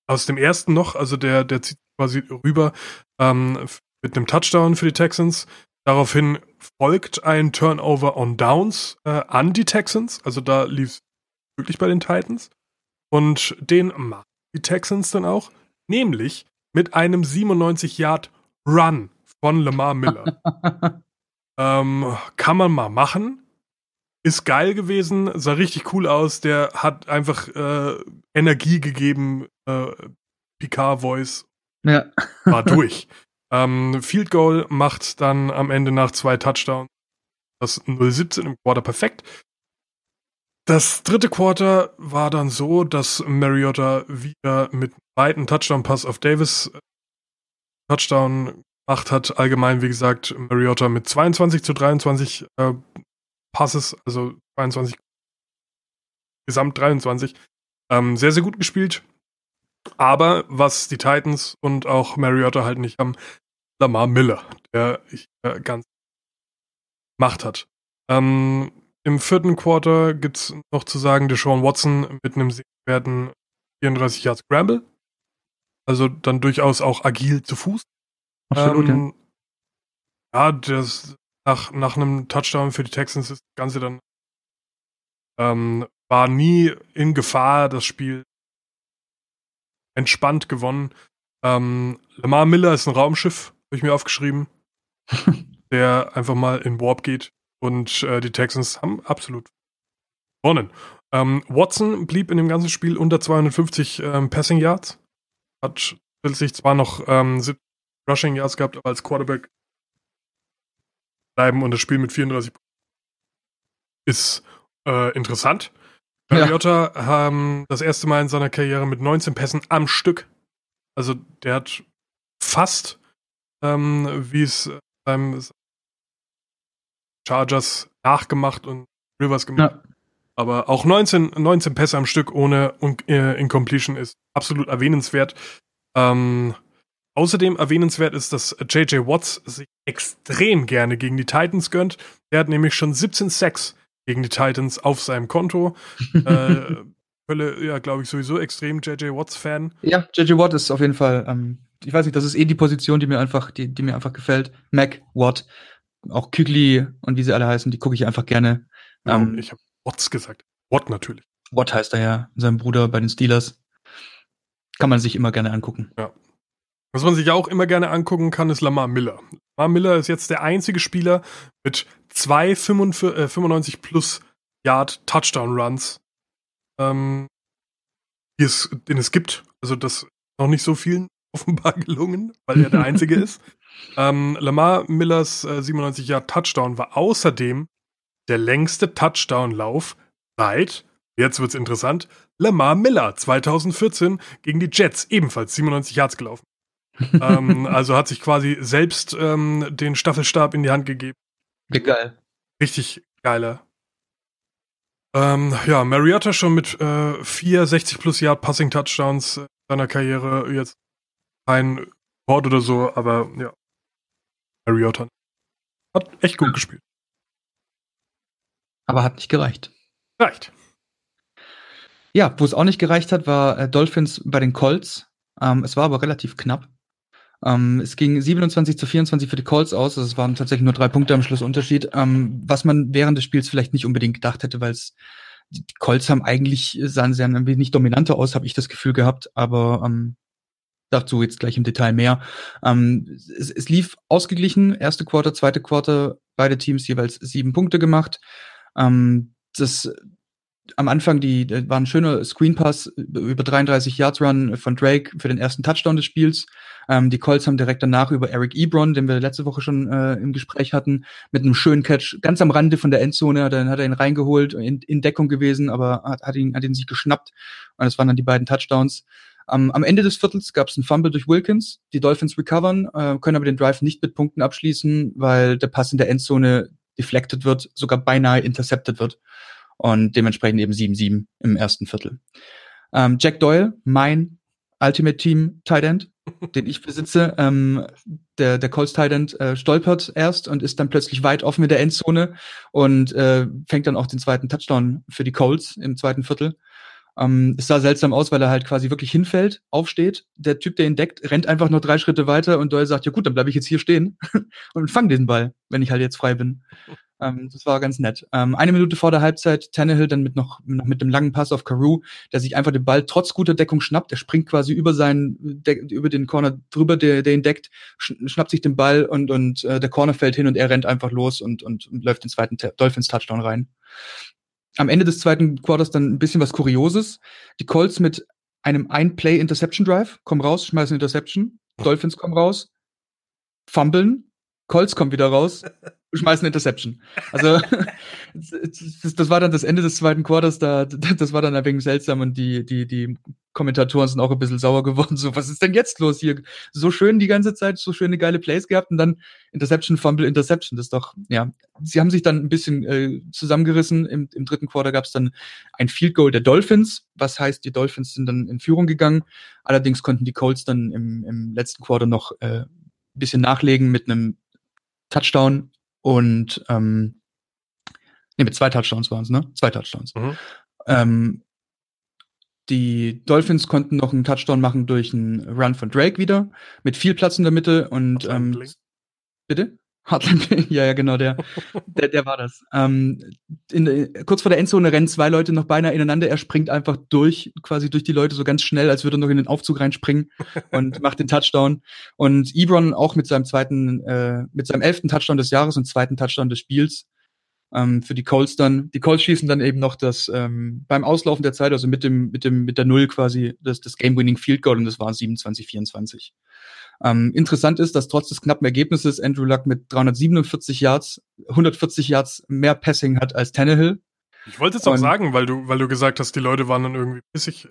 aus dem ersten noch, also der, der zieht quasi rüber ähm, mit einem Touchdown für die Texans. Daraufhin folgt ein Turnover on Downs äh, an die Texans, also da lief es wirklich bei den Titans. Und den machen die Texans dann auch, nämlich mit einem 97 Yard Run von Lamar Miller. ähm, kann man mal machen. Ist geil gewesen, sah richtig cool aus. Der hat einfach äh, Energie gegeben. Äh, Picard-Voice ja. war durch. ähm, Field Goal macht dann am Ende nach zwei Touchdowns das 0-17 im Quarter perfekt. Das dritte Quarter war dann so, dass Mariota wieder mit weiten Touchdown-Pass auf Davis äh, Touchdown gemacht hat. Allgemein, wie gesagt, Mariota mit 22 zu 23 äh, Passes, also 22, gesamt 23. Ähm, sehr, sehr gut gespielt. Aber was die Titans und auch Mariota halt nicht haben, Lamar Miller, der äh, ganz Macht hat. Ähm, Im vierten Quarter gibt es noch zu sagen, Deshaun Watson mit einem Werten 34 Yards Scramble. Also dann durchaus auch agil zu Fuß. Absolut, ähm, ja. ja. das nach, nach einem Touchdown für die Texans ist das Ganze dann ähm, war nie in Gefahr, das Spiel entspannt gewonnen. Ähm, Lamar Miller ist ein Raumschiff, habe ich mir aufgeschrieben, der einfach mal in Warp geht und äh, die Texans haben absolut gewonnen. Ähm, Watson blieb in dem ganzen Spiel unter 250 ähm, Passing Yards, hat sich zwar noch ähm, Rushing Yards gehabt, aber als Quarterback bleiben und das Spiel mit 34 ist äh, interessant. Mariota ja. ähm, das erste Mal in seiner Karriere mit 19 Pässen am Stück. Also der hat fast, ähm, wie es beim Chargers nachgemacht und Rivers gemacht. Ja. Aber auch 19, 19 Pässe am Stück ohne äh, Incompletion ist absolut erwähnenswert. Ähm, Außerdem erwähnenswert ist, dass JJ Watts sich extrem gerne gegen die Titans gönnt. Er hat nämlich schon 17 Sacks gegen die Titans auf seinem Konto. äh, Hölle, ja, glaube ich, sowieso extrem JJ Watts-Fan. Ja, JJ Watt ist auf jeden Fall, ähm, ich weiß nicht, das ist eh die Position, die mir einfach, die, die mir einfach gefällt. Mac, Watt, auch Kügli und wie sie alle heißen, die gucke ich einfach gerne. Ähm, ich habe Watts gesagt. Watt natürlich. Watt heißt er ja, sein Bruder bei den Steelers. Kann man sich immer gerne angucken. Ja. Was man sich auch immer gerne angucken kann, ist Lamar Miller. Lamar Miller ist jetzt der einzige Spieler mit zwei 95 äh, plus Yard Touchdown Runs, ähm, es, den es gibt. Also das ist noch nicht so vielen offenbar gelungen, weil er der einzige ist. Ähm, Lamar Millers äh, 97 Yard Touchdown war außerdem der längste Touchdown-Lauf seit, jetzt wird's interessant, Lamar Miller 2014 gegen die Jets ebenfalls 97 Yards gelaufen ähm, also hat sich quasi selbst ähm, den Staffelstab in die Hand gegeben. Wie geil. Richtig geiler. Ähm, ja, Mariota schon mit äh, vier 60 plus Yard Passing Touchdowns in seiner Karriere jetzt kein Wort oder so, aber ja. Mariota hat echt gut gespielt. Aber hat nicht gereicht. Reicht. Ja, wo es auch nicht gereicht hat, war äh, Dolphins bei den Colts. Ähm, es war aber relativ knapp. Ähm, es ging 27 zu 24 für die Colts aus. Also es waren tatsächlich nur drei Punkte am Schluss Unterschied, ähm, was man während des Spiels vielleicht nicht unbedingt gedacht hätte, weil es die Colts haben eigentlich sahen sehr ein wenig dominanter aus, habe ich das Gefühl gehabt, aber ähm, dazu jetzt gleich im Detail mehr. Ähm, es, es lief ausgeglichen, erste Quarter, zweite Quarter, beide Teams jeweils sieben Punkte gemacht. Ähm, das am Anfang die war ein schöner Screen Pass über 33 Yards Run von Drake für den ersten Touchdown des Spiels. Ähm, die Colts haben direkt danach über Eric Ebron, den wir letzte Woche schon äh, im Gespräch hatten, mit einem schönen Catch ganz am Rande von der Endzone, dann hat er ihn reingeholt, in, in Deckung gewesen, aber hat, hat, ihn, hat ihn sich geschnappt. Und das waren dann die beiden Touchdowns. Ähm, am Ende des Viertels gab es einen Fumble durch Wilkins. Die Dolphins recovern, äh, können aber den Drive nicht mit Punkten abschließen, weil der Pass in der Endzone deflected wird, sogar beinahe intercepted wird und dementsprechend eben 7-7 im ersten Viertel. Ähm, Jack Doyle, mein Ultimate Team Tight End, den ich besitze, ähm, der, der Colts Tight End äh, stolpert erst und ist dann plötzlich weit offen in der Endzone und äh, fängt dann auch den zweiten Touchdown für die Colts im zweiten Viertel. Ähm, es sah seltsam aus, weil er halt quasi wirklich hinfällt, aufsteht. Der Typ, der ihn deckt, rennt einfach nur drei Schritte weiter und Doyle sagt, ja gut, dann bleibe ich jetzt hier stehen und fang den Ball, wenn ich halt jetzt frei bin. Ähm, das war ganz nett. Ähm, eine Minute vor der Halbzeit, Tannehill dann mit noch, noch mit dem langen Pass auf Carew, der sich einfach den Ball trotz guter Deckung schnappt. Der springt quasi über seinen, über den Corner drüber, der, der ihn deckt, schnappt sich den Ball und, und äh, der Corner fällt hin und er rennt einfach los und, und, und läuft den zweiten Dolphins Touchdown rein. Am Ende des zweiten Quarters dann ein bisschen was Kurioses. Die Colts mit einem Ein-Play Interception Drive kommen raus, schmeißen Interception. Dolphins kommen raus, fummeln, Colts kommt wieder raus, schmeißen Interception. Also das, das, war dann das Ende des zweiten Quarters, da, das war dann ein wenig seltsam und die, die, die Kommentatoren sind auch ein bisschen sauer geworden. So, was ist denn jetzt los hier? So schön die ganze Zeit, so schöne geile Plays gehabt und dann Interception, Fumble, Interception. Das ist doch, ja. Sie haben sich dann ein bisschen äh, zusammengerissen. Im, Im dritten Quarter gab es dann ein Field Goal der Dolphins, was heißt, die Dolphins sind dann in Führung gegangen. Allerdings konnten die Colts dann im, im letzten Quarter noch äh, bisschen nachlegen mit einem Touchdown und ähm, nee, mit zwei Touchdowns waren es, ne? Zwei Touchdowns. Mhm. Ähm, die Dolphins konnten noch einen Touchdown machen durch einen Run von Drake wieder, mit viel Platz in der Mitte und ähm, bitte? Hartland, ja, ja, genau, der, der, der war das. Ähm, in, kurz vor der Endzone rennen zwei Leute noch beinahe ineinander. Er springt einfach durch, quasi durch die Leute so ganz schnell, als würde er noch in den Aufzug reinspringen und macht den Touchdown. Und Ebron auch mit seinem zweiten, äh, mit seinem elften Touchdown des Jahres und zweiten Touchdown des Spiels ähm, für die Colts dann. Die Colts schießen dann eben noch das ähm, beim Auslaufen der Zeit, also mit dem mit dem mit der Null quasi das, das Game-Winning Field Goal und das war 27-24. Ähm, interessant ist, dass trotz des knappen Ergebnisses Andrew Luck mit 347 Yards, 140 Yards mehr Passing hat als Tannehill. Ich wollte es auch sagen, weil du, weil du gesagt hast, die Leute waren dann irgendwie pissig.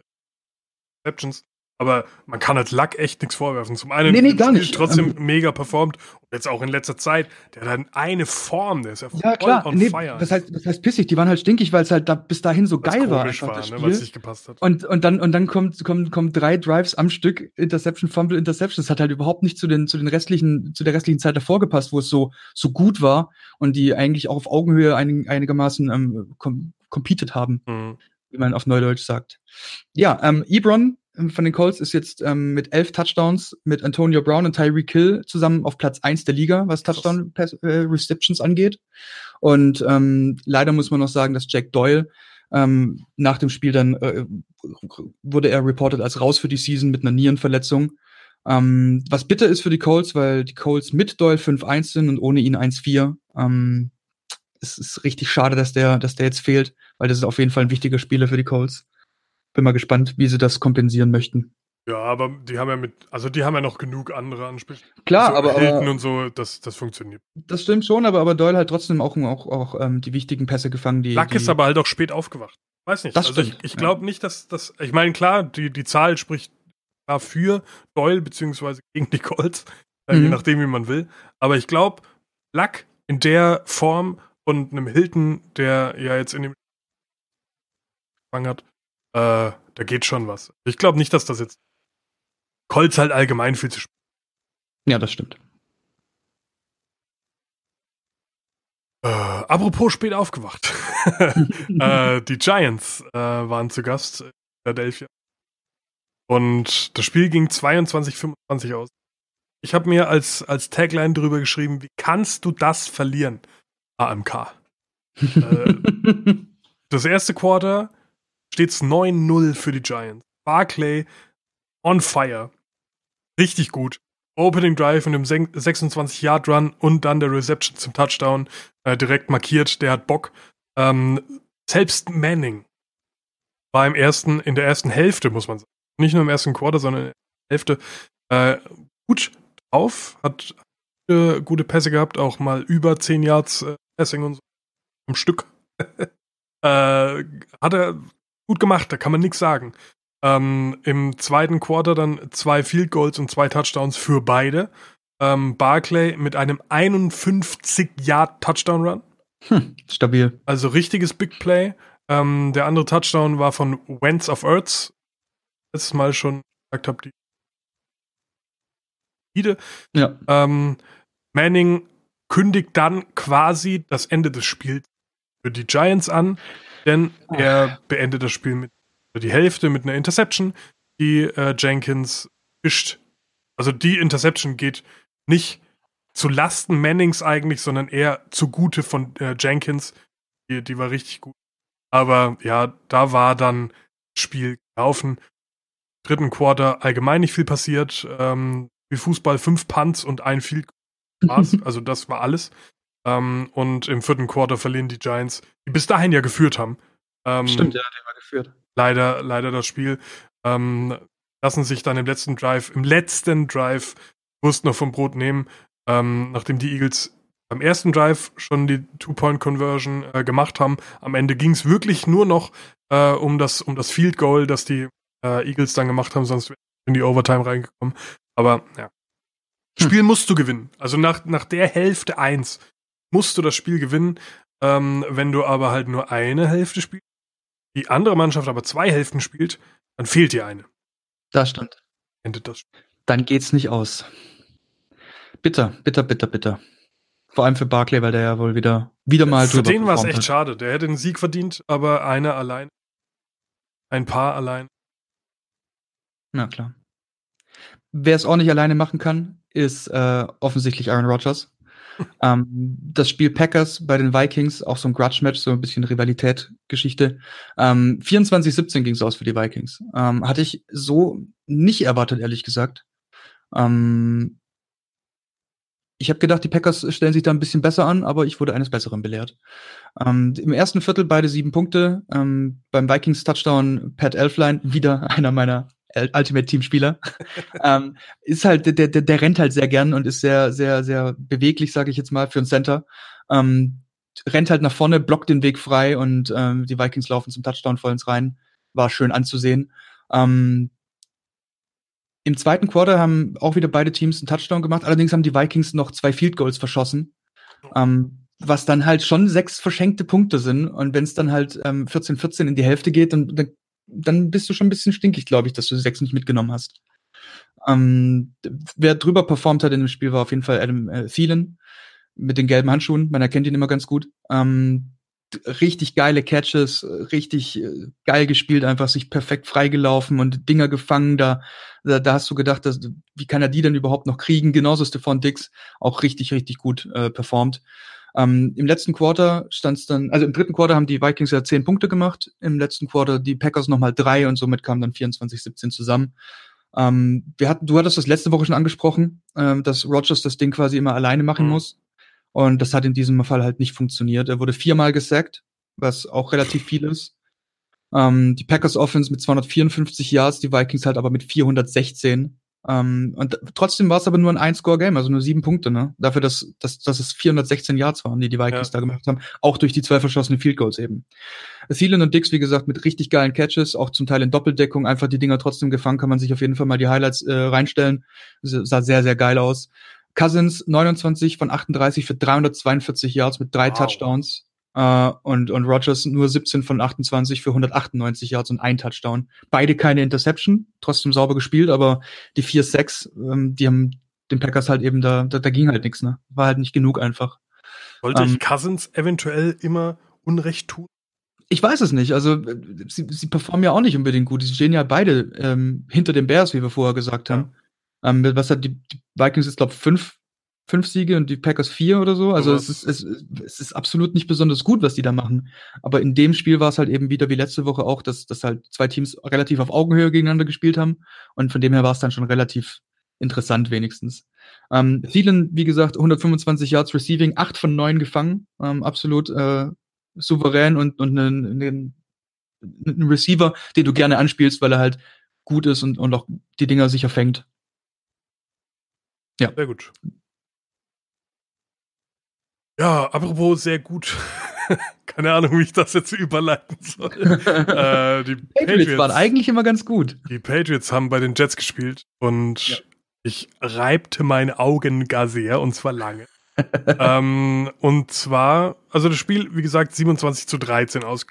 Receptions. Aber man kann halt Luck echt nichts vorwerfen. Zum einen nee, nee, gar nicht. trotzdem ähm, mega performt und jetzt auch in letzter Zeit, der hat eine Form, der ist ja, ja klar. on nee, fire. Das heißt, das heißt pissig, die waren halt stinkig, weil es halt da bis dahin so geil war, einfach war, das. Ne, weil es nicht gepasst hat. Und, und dann, und dann kommt, kommen, kommen drei Drives am Stück, Interception, Fumble, Interception. Das hat halt überhaupt nicht zu den, zu den restlichen, zu der restlichen Zeit davor gepasst, wo es so, so gut war und die eigentlich auch auf Augenhöhe einig, einigermaßen ähm, com competed haben. Mhm wie man auf Neudeutsch sagt. Ja, ähm, Ebron von den Colts ist jetzt ähm, mit elf Touchdowns mit Antonio Brown und Tyreek Hill zusammen auf Platz eins der Liga, was Touchdown äh, Receptions angeht. Und ähm, leider muss man noch sagen, dass Jack Doyle ähm, nach dem Spiel dann äh, wurde er reported als raus für die Season mit einer Nierenverletzung. Ähm, was bitter ist für die Colts, weil die Colts mit Doyle 5-1 sind und ohne ihn 1-4. Ähm, es ist richtig schade, dass der, dass der jetzt fehlt, weil das ist auf jeden Fall ein wichtiger Spieler für die Colts bin mal gespannt, wie sie das kompensieren möchten. Ja, aber die haben ja mit, also die haben ja noch genug andere Ansprüche. Klar, so aber, Helden und so, das, das funktioniert. Das stimmt schon, aber, aber Doyle hat trotzdem auch, auch, auch ähm, die wichtigen Pässe gefangen, die. Luck die ist aber halt auch spät aufgewacht. Weiß nicht. Das also stimmt. ich, ich glaube ja. nicht, dass das. Ich meine, klar, die, die Zahl spricht für Doyle beziehungsweise gegen die Colts, äh, mhm. je nachdem, wie man will. Aber ich glaube, Luck in der Form und einem Hilton, der ja jetzt in dem hat, äh, da geht schon was. Ich glaube nicht, dass das jetzt Colts halt allgemein viel zu spät. Ja, das stimmt. Äh, apropos spät aufgewacht. äh, die Giants äh, waren zu Gast in Philadelphia. Und das Spiel ging 22-25 aus. Ich habe mir als, als Tagline drüber geschrieben, wie kannst du das verlieren? AMK. äh, das erste Quarter steht's 9-0 für die Giants. Barclay on fire. Richtig gut. Opening Drive in einem 26-Yard-Run und dann der Reception zum Touchdown äh, direkt markiert. Der hat Bock. Ähm, selbst Manning war im ersten, in der ersten Hälfte, muss man sagen. Nicht nur im ersten Quarter, sondern in der Hälfte äh, gut drauf, hat äh, gute Pässe gehabt, auch mal über 10 Yards äh, Passing und so am Stück. äh, hat er gut gemacht, da kann man nichts sagen. Ähm, Im zweiten Quarter dann zwei Field Goals und zwei Touchdowns für beide. Ähm, Barclay mit einem 51-Yard-Touchdown-Run. Hm, stabil. Also richtiges Big Play. Ähm, der andere Touchdown war von Wentz of Earths. Letztes Mal schon gesagt habe, die. Ja. Ähm, Manning kündigt dann quasi das Ende des Spiels für die Giants an. Denn er beendet das Spiel mit die Hälfte mit einer Interception, die äh, Jenkins fischt. Also die Interception geht nicht zu Lasten Mannings eigentlich, sondern eher zugute von äh, Jenkins. Die, die war richtig gut. Aber ja, da war dann das Spiel gelaufen. Dritten Quarter allgemein nicht viel passiert. Ähm, wie Fußball fünf Punts und ein Field Also das war alles. Ähm, und im vierten Quarter verlieren die Giants, die bis dahin ja geführt haben. Ähm, Stimmt, ja, der war geführt. Leider, leider das Spiel. Ähm, lassen sich dann im letzten Drive, im letzten Drive Wurst noch vom Brot nehmen, ähm, nachdem die Eagles beim ersten Drive schon die Two-Point-Conversion äh, gemacht haben. Am Ende ging es wirklich nur noch äh, um, das, um das Field Goal, das die äh, Eagles dann gemacht haben, sonst wären in die Overtime reingekommen. Aber ja. Hm. Spiel musst du gewinnen. Also nach, nach der Hälfte eins musst du das Spiel gewinnen. Ähm, wenn du aber halt nur eine Hälfte spielst, die andere Mannschaft aber zwei Hälften spielt, dann fehlt dir eine. Das stimmt. Endet das. Dann geht's nicht aus. Bitter, bitter, bitter, bitter. Vor allem für Barclay, weil der ja wohl wieder, wieder mal Für den war es echt hat. schade. Der hätte den Sieg verdient, aber einer allein, ein Paar allein, Na klar. Wer es auch nicht alleine machen kann, ist äh, offensichtlich Aaron Rodgers. Ähm, das Spiel Packers bei den Vikings, auch so ein Grudge-Match, so ein bisschen Rivalität-Geschichte. Ähm, 24-17 ging es aus für die Vikings. Ähm, hatte ich so nicht erwartet, ehrlich gesagt. Ähm, ich habe gedacht, die Packers stellen sich da ein bisschen besser an, aber ich wurde eines Besseren belehrt. Ähm, Im ersten Viertel beide sieben Punkte. Ähm, beim Vikings Touchdown Pat Elfline, wieder einer meiner Ultimate Team Spieler. ähm, ist halt, der, der, der rennt halt sehr gern und ist sehr, sehr, sehr beweglich, sage ich jetzt mal, für ein Center. Ähm, rennt halt nach vorne, blockt den Weg frei und ähm, die Vikings laufen zum Touchdown vollends rein. War schön anzusehen. Ähm, im zweiten Quarter haben auch wieder beide Teams einen Touchdown gemacht. Allerdings haben die Vikings noch zwei Field Goals verschossen. Ähm, was dann halt schon sechs verschenkte Punkte sind. Und wenn es dann halt ähm, 14-14 in die Hälfte geht, dann, dann, dann bist du schon ein bisschen stinkig, glaube ich, dass du die sechs nicht mitgenommen hast. Ähm, wer drüber performt hat in dem Spiel, war auf jeden Fall Adam äh, Thielen mit den gelben Handschuhen. Man erkennt ihn immer ganz gut. Ähm, richtig geile Catches, richtig äh, geil gespielt, einfach sich perfekt freigelaufen und Dinger gefangen. Da, da, da hast du gedacht, dass, wie kann er die denn überhaupt noch kriegen? Genauso Stefan Dix auch richtig, richtig gut äh, performt. Ähm, Im letzten Quarter stand es dann, also im dritten Quarter haben die Vikings ja zehn Punkte gemacht, im letzten Quarter die Packers nochmal drei und somit kamen dann 24-17 zusammen. Ähm, wir hatten, du hattest das letzte Woche schon angesprochen, ähm, dass Rogers das Ding quasi immer alleine machen mhm. muss. Und das hat in diesem Fall halt nicht funktioniert. Er wurde viermal gesackt, was auch relativ viel ist. Ähm, die Packers Offense mit 254 Yards, die Vikings halt aber mit 416. Ähm, und trotzdem war es aber nur ein Ein-Score-Game, also nur sieben Punkte, ne? Dafür, dass, dass, dass es 416 Yards waren, die die Vikings ja. da gemacht haben. Auch durch die zwei verschossenen Field Goals eben. Thielen und Dix, wie gesagt, mit richtig geilen Catches, auch zum Teil in Doppeldeckung, einfach die Dinger trotzdem gefangen, kann man sich auf jeden Fall mal die Highlights äh, reinstellen. Das sah sehr, sehr geil aus. Cousins 29 von 38 für 342 Yards mit drei wow. Touchdowns. Uh, und, und Rogers nur 17 von 28 für 198 Yards und ein Touchdown. Beide keine Interception, trotzdem sauber gespielt, aber die 4-6, ähm, die haben den Packers halt eben, da, da, da ging halt nichts, ne? War halt nicht genug einfach. Wollte ähm, ich Cousins eventuell immer Unrecht tun? Ich weiß es nicht. Also, sie, sie performen ja auch nicht unbedingt gut. Sie stehen ja beide ähm, hinter den Bears, wie wir vorher gesagt haben. Ähm, was hat die, die Vikings jetzt, glaube fünf, fünf Siege und die Packers vier oder so. Also es ist, es, es ist absolut nicht besonders gut, was die da machen. Aber in dem Spiel war es halt eben wieder wie letzte Woche auch, dass, dass halt zwei Teams relativ auf Augenhöhe gegeneinander gespielt haben. Und von dem her war es dann schon relativ interessant wenigstens. Ähm, Thielen, wie gesagt, 125 Yards Receiving, acht von neun gefangen. Ähm, absolut äh, souverän und, und ein, Receiver, den du gerne anspielst, weil er halt gut ist und, und auch die Dinger sicher fängt. Ja. Sehr gut. Ja, apropos sehr gut. Keine Ahnung, wie ich das jetzt überleiten soll. äh, die Patriots, Patriots waren eigentlich immer ganz gut. Die Patriots haben bei den Jets gespielt und ja. ich reibte meine Augen gar sehr und zwar lange. ähm, und zwar, also das Spiel, wie gesagt, 27 zu 13 aus.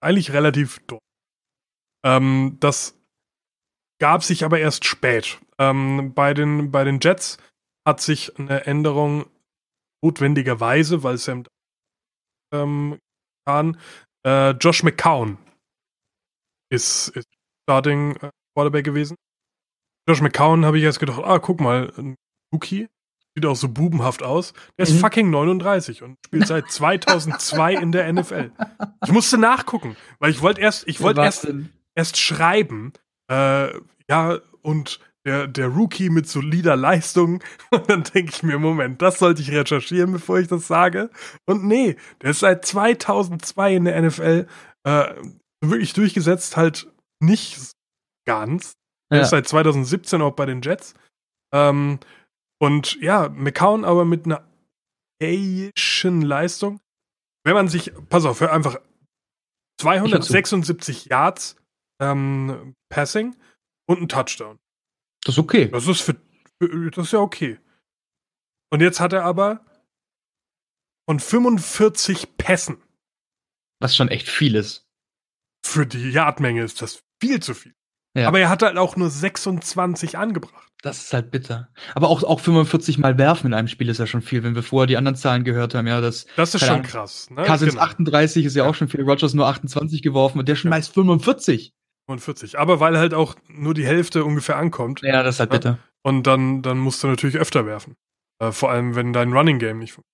Eigentlich relativ doof. Ähm, das gab sich aber erst spät. Ähm, bei, den, bei den Jets hat sich eine Änderung notwendigerweise, weil Sam ähm, kann, äh, Josh McCown ist, ist Starting äh, Quarterback gewesen. Josh McCown habe ich erst gedacht, ah, guck mal, ein Rookie, sieht auch so bubenhaft aus. Der ist mhm. fucking 39 und spielt seit 2002 in der NFL. Ich musste nachgucken, weil ich wollte erst, ich wollte erst, erst schreiben, äh, ja, und der, der Rookie mit solider Leistung. Und dann denke ich mir, Moment, das sollte ich recherchieren, bevor ich das sage. Und nee, der ist seit 2002 in der NFL äh, wirklich durchgesetzt, halt nicht ganz. Der ja. ist seit 2017 auch bei den Jets. Ähm, und ja, McCown aber mit einer Asian Leistung. Wenn man sich, pass auf, hör einfach 276 Yards ähm, Passing und ein Touchdown. Das ist okay. Das ist, für, das ist ja okay. Und jetzt hat er aber von 45 Pässen. Was schon echt viel ist. Für die Yardmenge ist das viel zu viel. Ja. Aber er hat halt auch nur 26 angebracht. Das ist halt bitter. Aber auch, auch 45 Mal werfen in einem Spiel ist ja schon viel, wenn wir vorher die anderen Zahlen gehört haben. Ja, das, das ist schon Ahnung, krass. Ne? Cousins genau. 38 ist ja, ja, auch schon viel. Rogers nur 28 geworfen und der schmeißt ja. 45. 45. Aber weil halt auch nur die Hälfte ungefähr ankommt. Ja, das ist halt bitter. Und dann, dann musst du natürlich öfter werfen. Äh, vor allem, wenn dein Running Game nicht funktioniert.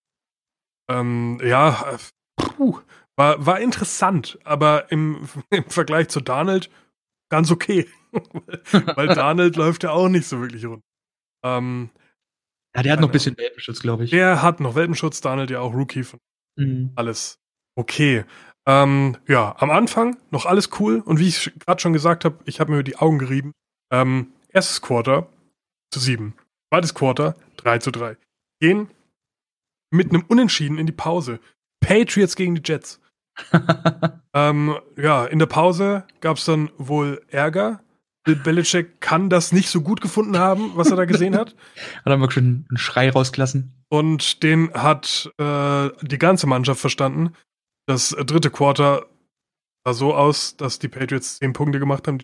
Ähm, ja, äh, puh, war, war interessant, aber im, im Vergleich zu Donald ganz okay. weil Donald läuft ja auch nicht so wirklich rund. Ähm, ja, der hat noch ein bisschen Welpenschutz, glaube ich. Der hat noch Welpenschutz, Donald ja auch Rookie von mhm. alles okay. Ähm, ja, am Anfang noch alles cool und wie ich gerade schon gesagt habe, ich habe mir die Augen gerieben. Ähm, erstes Quarter zu sieben. Zweites Quarter 3 zu 3. Gehen mit einem Unentschieden in die Pause. Patriots gegen die Jets. ähm, ja, in der Pause gab es dann wohl Ärger. Bill Belichick kann das nicht so gut gefunden haben, was er da gesehen hat. hat er wirklich einen Schrei rausgelassen. Und den hat äh, die ganze Mannschaft verstanden. Das dritte Quarter sah so aus, dass die Patriots zehn Punkte gemacht haben.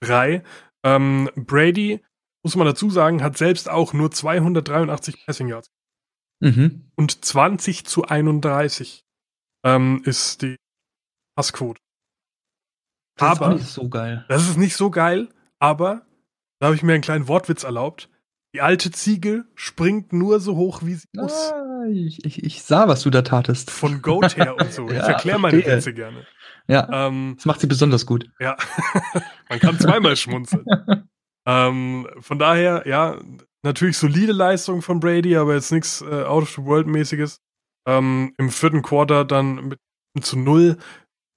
Drei. Ähm, Brady, muss man dazu sagen, hat selbst auch nur 283 Passing Yards. Mhm. Und 20 zu 31 ähm, ist die Passquote. Das aber, ist nicht so geil. Das ist nicht so geil, aber da habe ich mir einen kleinen Wortwitz erlaubt. Die alte Ziege springt nur so hoch, wie sie muss. Ah, ich, ich, ich, sah, was du da tatest. Von Goat her und so. ja, ich erkläre meine Witze gerne. Ja. Ähm, das macht sie besonders gut. Ja. Man kann zweimal schmunzeln. ähm, von daher, ja, natürlich solide Leistung von Brady, aber jetzt nichts äh, out of the world mäßiges. Ähm, Im vierten Quarter dann mit zu null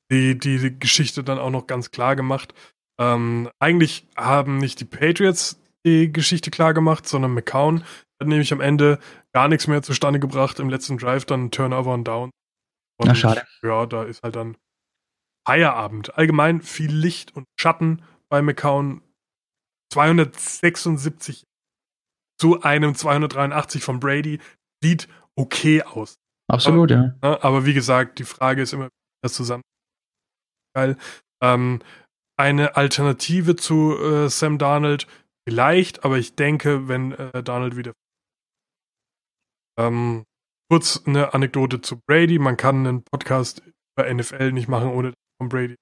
die, die Geschichte dann auch noch ganz klar gemacht. Ähm, eigentlich haben nicht die Patriots die Geschichte klar gemacht, sondern McCown hat nämlich am Ende gar nichts mehr zustande gebracht. Im letzten Drive dann Turnover und Down. Und Na, schade. Ja, da ist halt dann Feierabend. Allgemein viel Licht und Schatten bei McCown. 276 zu einem 283 von Brady sieht okay aus. Absolut, aber, ja. Aber wie gesagt, die Frage ist immer das zusammen geil. Ähm, eine Alternative zu äh, Sam Darnold vielleicht, aber ich denke, wenn äh, Darnold wieder. Ähm, kurz eine Anekdote zu Brady. Man kann einen Podcast über NFL nicht machen, ohne dass Tom Brady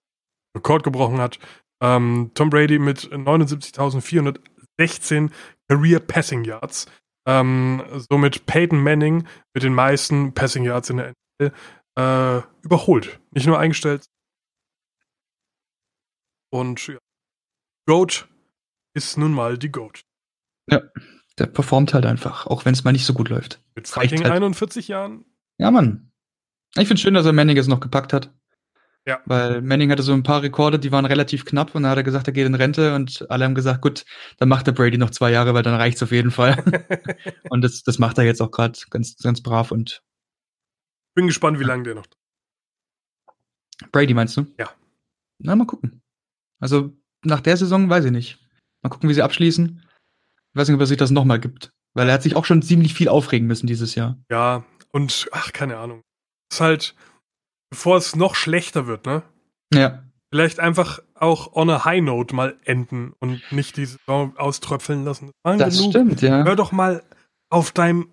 Rekord gebrochen hat. Ähm, Tom Brady mit 79.416 Career Passing Yards. Ähm, somit Peyton Manning mit den meisten Passing Yards in der NFL äh, überholt. Nicht nur eingestellt, und ja, Goat ist nun mal die Goat. Ja, der performt halt einfach, auch wenn es mal nicht so gut läuft. Mit fucking halt. 41 Jahren? Ja, Mann. Ich finde schön, dass er Manning es noch gepackt hat. Ja. Weil Manning hatte so ein paar Rekorde, die waren relativ knapp und dann hat er gesagt, er geht in Rente und alle haben gesagt, gut, dann macht der Brady noch zwei Jahre, weil dann reicht's auf jeden Fall. und das, das macht er jetzt auch gerade ganz, ganz brav und. Bin gespannt, wie lange der noch. Brady meinst du? Ja. Na, mal gucken. Also nach der Saison weiß ich nicht. Mal gucken, wie sie abschließen. Ich weiß nicht, ob es sich das nochmal gibt. Weil er hat sich auch schon ziemlich viel aufregen müssen dieses Jahr. Ja, und ach, keine Ahnung. ist halt, bevor es noch schlechter wird, ne? Ja. Vielleicht einfach auch on a high note mal enden und nicht die Saison auströpfeln lassen. Das, das stimmt, ja. Hör doch mal auf deinem,